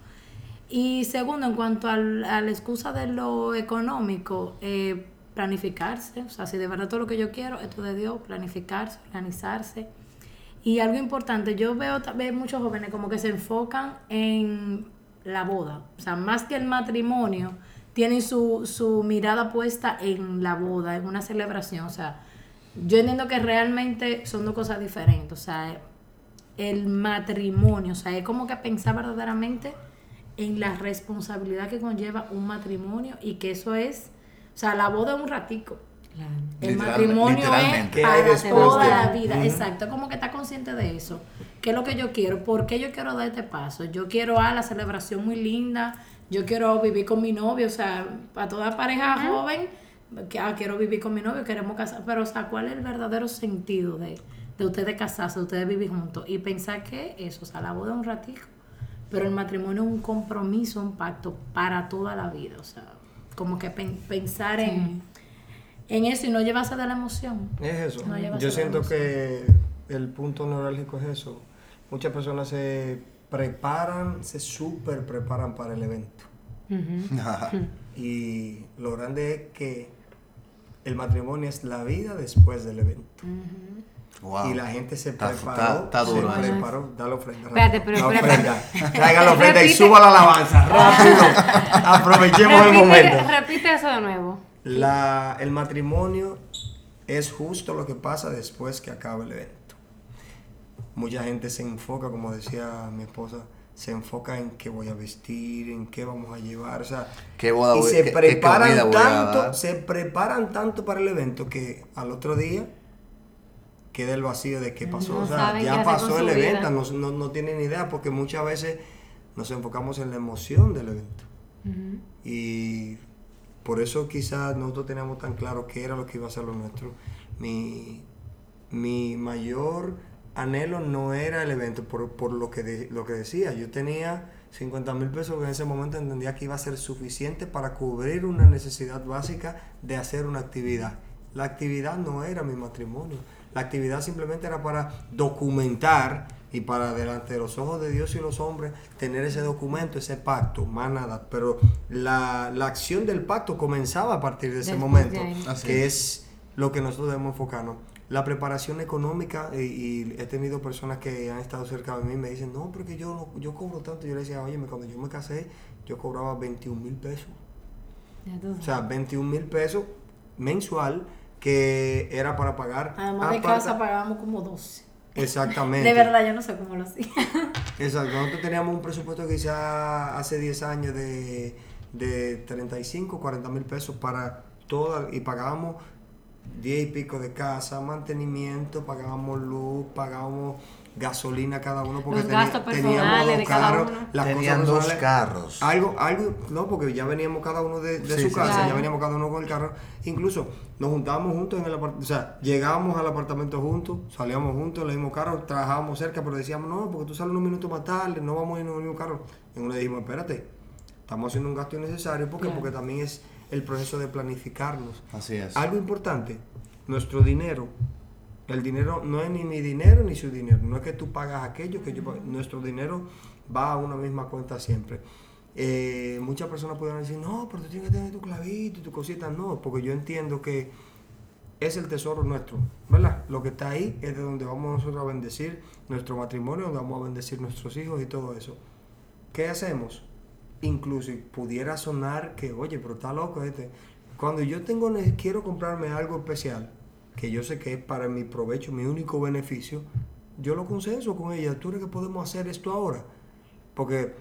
Y segundo, en cuanto al- a la excusa de lo económico, eh, planificarse. O sea, si de verdad todo lo que yo quiero, esto de Dios, planificarse, organizarse. Y algo importante, yo veo también muchos jóvenes como que se enfocan en la boda. O sea, más que el matrimonio, tienen su, su mirada puesta en la boda, en una celebración. O sea, yo entiendo que realmente son dos cosas diferentes. O sea, el matrimonio, o sea, es como que pensar verdaderamente en la responsabilidad que conlleva un matrimonio y que eso es, o sea, la boda es un ratico. El matrimonio es ¿Qué hay para toda de? la vida. Exacto, como que está consciente de eso. ¿Qué es lo que yo quiero? ¿Por qué yo quiero dar este paso? Yo quiero a la celebración muy linda. Yo quiero vivir con mi novio. O sea, para toda pareja joven, que ah, quiero vivir con mi novio, queremos casar. Pero, o sea, ¿cuál es el verdadero sentido de, de ustedes casarse, de ustedes vivir juntos? Y pensar que eso, o sea, la boda es un ratico. Pero el matrimonio es un compromiso, un pacto para toda la vida. O sea, como que pen- pensar en, en eso y no llevarse de la emoción. Es eso. No Yo siento que el punto neurálgico es eso. Muchas personas se preparan, se súper preparan para el evento. Y lo grande es que el matrimonio es la vida después del evento. Wow. Y la gente se Está- preparó. está- está duro se preparó. Da la ofrenda. Espérate, rápido. pero la espérate. ofrenda. Traiga la ofrenda y Repite. suba la alabanza. Rápido. Aprovechemos el repite, momento. repite eso de nuevo. La, el matrimonio es justo lo que pasa después que acaba el evento. Mucha gente se enfoca, como decía mi esposa, se enfoca en qué voy a vestir, en qué vamos a llevar, o sea, ¿Qué boda y voy- se qué- preparan tanto, se preparan tanto para el evento que al otro día queda el vacío de qué pasó, No o sea, ya pasó el evento, no, no, no tienen idea porque muchas veces nos enfocamos en la emoción del evento. Y por eso quizás nosotros teníamos tan claro qué era lo que iba a ser lo nuestro. Mi, mi mayor anhelo no era el evento, por, por lo, que de- lo que decía. Yo tenía 50 mil pesos que en ese momento entendía que iba a ser suficiente para cubrir una necesidad básica de hacer una actividad. La actividad no era mi matrimonio. La actividad simplemente era para documentar y para delante de los ojos de Dios y los hombres tener ese documento, ese pacto, más nada. Pero la, la acción del pacto comenzaba a partir de ese Después momento, de que es. lo que nosotros debemos enfocarnos. La preparación económica, y, y he tenido personas que han estado cerca de mí y me dicen, no, porque yo, no- yo cobro tanto. Yo le decía, oye, cuando yo me casé, yo cobraba 21 mil pesos. O sea, 21 mil pesos mensual que era para pagar. Además de casa pagábamos como 12. Exactamente. De verdad, yo no sé cómo lo hacía. Exacto, nosotros teníamos un presupuesto quizá hace 10 años de, de 35, 40 mil pesos para toda, y pagábamos 10 y pico de casa, mantenimiento, pagábamos luz, pagábamos gasolina cada uno porque Los teni- gastos teníamos dos de cada carros, uno. las Tenían cosas dos carros. Algo, algo, no, porque ya veníamos cada uno de, de Sí, su sí, casa, Claro. ya veníamos cada uno con el carro. Incluso nos juntábamos juntos en el apartamento, o sea, llegábamos al apartamento juntos, salíamos juntos en el mismo carro, trabajábamos cerca, pero decíamos, no, porque tú sales unos minutos más tarde, no vamos a ir en el mismo carro. Y uno le dijimos, espérate, estamos haciendo un gasto innecesario, ¿por qué? Claro. Porque también es el proceso de planificarnos. Así es. Algo importante, nuestro dinero. El dinero no es ni mi dinero ni su dinero. No es que tú pagas aquello que yo pago. Nuestro dinero va a una misma cuenta siempre. Eh, muchas personas pueden decir, no, pero tú tienes que tener tu clavito y tu cosita. No, porque yo entiendo que es el tesoro nuestro, ¿verdad? Lo que está ahí es de donde vamos nosotros a bendecir nuestro matrimonio, donde vamos a bendecir nuestros hijos y todo eso. ¿Qué hacemos? Incluso pudiera sonar que, oye, pero está loco este. Cuando yo tengo quiero comprarme algo especial, que yo sé que es para mi provecho, mi único beneficio, yo lo consenso con ella. ¿Tú crees que podemos hacer esto ahora? Porque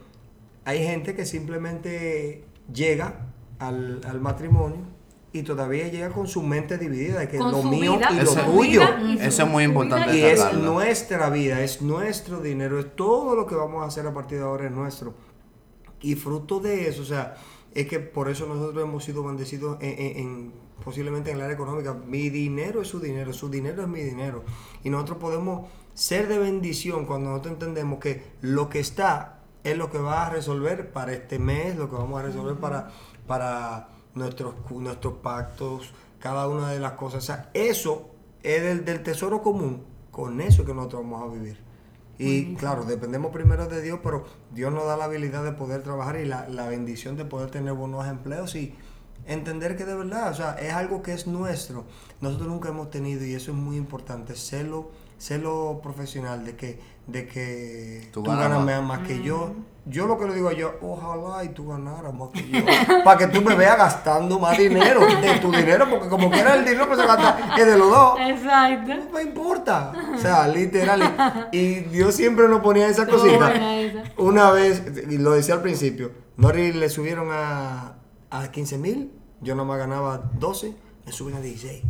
hay gente que simplemente llega al, al matrimonio y todavía llega con su mente dividida de que Con lo mío vida, y Eso- lo tuyo. vida y su- Eso es muy importante Y es nuestra vida, es nuestro dinero, es todo lo que vamos a hacer a partir de ahora es nuestro. Y fruto de eso, o sea, es que por eso nosotros hemos sido bendecidos en, en- en- posiblemente en el área económica. Mi dinero es su dinero, su dinero es mi dinero. Y nosotros podemos ser de bendición cuando nosotros entendemos que lo que está es lo que va a resolver para este mes, lo que vamos a resolver para, para nuestros, nuestros pactos, cada una de las cosas. O sea, eso es del, del tesoro común, con eso que nosotros vamos a vivir. Y claro, dependemos primero de Dios, pero Dios nos da la habilidad de poder trabajar y la, la bendición de poder tener buenos empleos y entender que de verdad, o sea, es algo que es nuestro. Nosotros nunca hemos tenido, y eso es muy importante, serlo, serlo profesional, de que, de que Tú tú, ganas ganas más. más, que yo. Yo lo que le digo a yo, ojalá y tú ganaras más que yo. para que tú me veas gastando más dinero de tu dinero, porque como quiera el dinero que se gasta es de los dos. Exacto. No me importa. O sea, literal. Y, Dios siempre nos ponía esa cosita. esa. Una vez, y lo decía al principio, Nori le subieron a, a 15 mil, yo nomás ganaba 12, me suben a 16.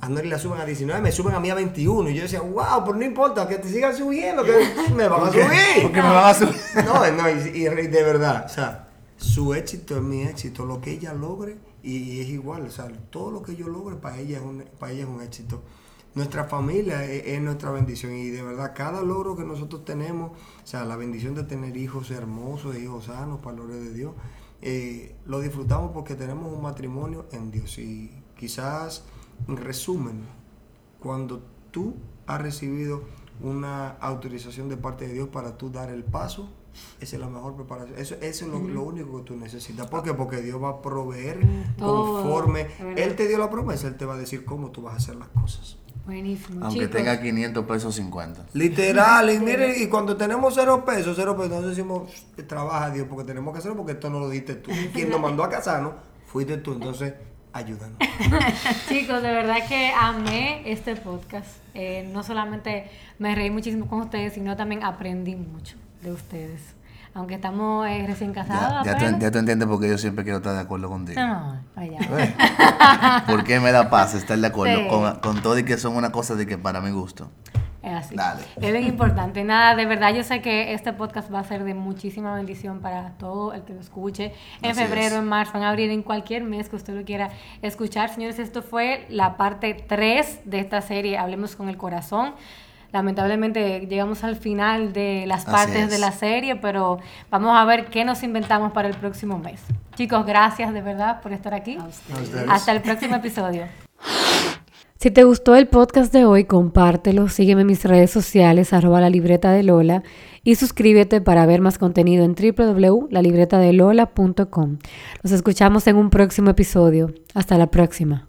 A Nori la suben a 19, me suben a mí a 21. Y yo decía, wow, pero no importa, que te sigan subiendo, que me van a subir. porque me van a subir. No, no, y, y de verdad, o sea, su éxito es mi éxito, lo que ella logre, y, es igual, o sea, todo lo que yo logre para ella es un, para ella es un éxito. Nuestra familia es, es nuestra bendición y de verdad cada logro que nosotros tenemos, o sea, la bendición de tener hijos hermosos, hijos sanos, para de Dios, eh, lo disfrutamos porque tenemos un matrimonio en Dios. Y quizás, en resumen, cuando tú has recibido una autorización de parte de Dios para tú dar el paso, esa es la mejor preparación. Eso, eso es lo, lo único que tú necesitas. ¿Por qué? Porque Dios va a proveer todo, conforme. Él te dio la promesa, Él te va a decir cómo tú vas a hacer las cosas. Buenísimo. Aunque chicos. tenga 500 pesos 50. Literal, y mire, y cuando tenemos cero pesos, cero pesos, entonces decimos, trabaja Dios, porque tenemos que hacerlo, porque esto no lo diste tú. Quien nos mandó a casarnos, fuiste tú, entonces ayúdanos. Chicos, de verdad que amé este podcast. Eh, no solamente me reí muchísimo con ustedes, sino también aprendí mucho de ustedes. Aunque estamos eh, recién casados. Ya, ya, tú, apenas. ya tú entiendes por qué yo siempre quiero estar de acuerdo contigo. No, allá. ¿Por qué me da paz estar de acuerdo Sí. con, con todo y que son una cosa de que para mi gusto? Es así. Dale. Es bien importante. Nada, de verdad, yo sé que este podcast va a ser de muchísima bendición para todo el que lo escuche. En Así febrero, es. en marzo, en abril, en cualquier mes que usted lo quiera escuchar. Señores, esto fue la parte 3 de esta serie, Hablemos con el Corazón. Lamentablemente llegamos al final de las Así partes es. de la serie, pero vamos a ver qué nos inventamos para el próximo mes. Chicos, gracias de verdad por estar aquí. Hasta el próximo episodio. Si te gustó el podcast de hoy, compártelo, sígueme en mis redes sociales, arroba la libreta de Lola, y suscríbete para ver más contenido en www.lalibretadelola.com. Nos escuchamos en un próximo episodio. Hasta la próxima.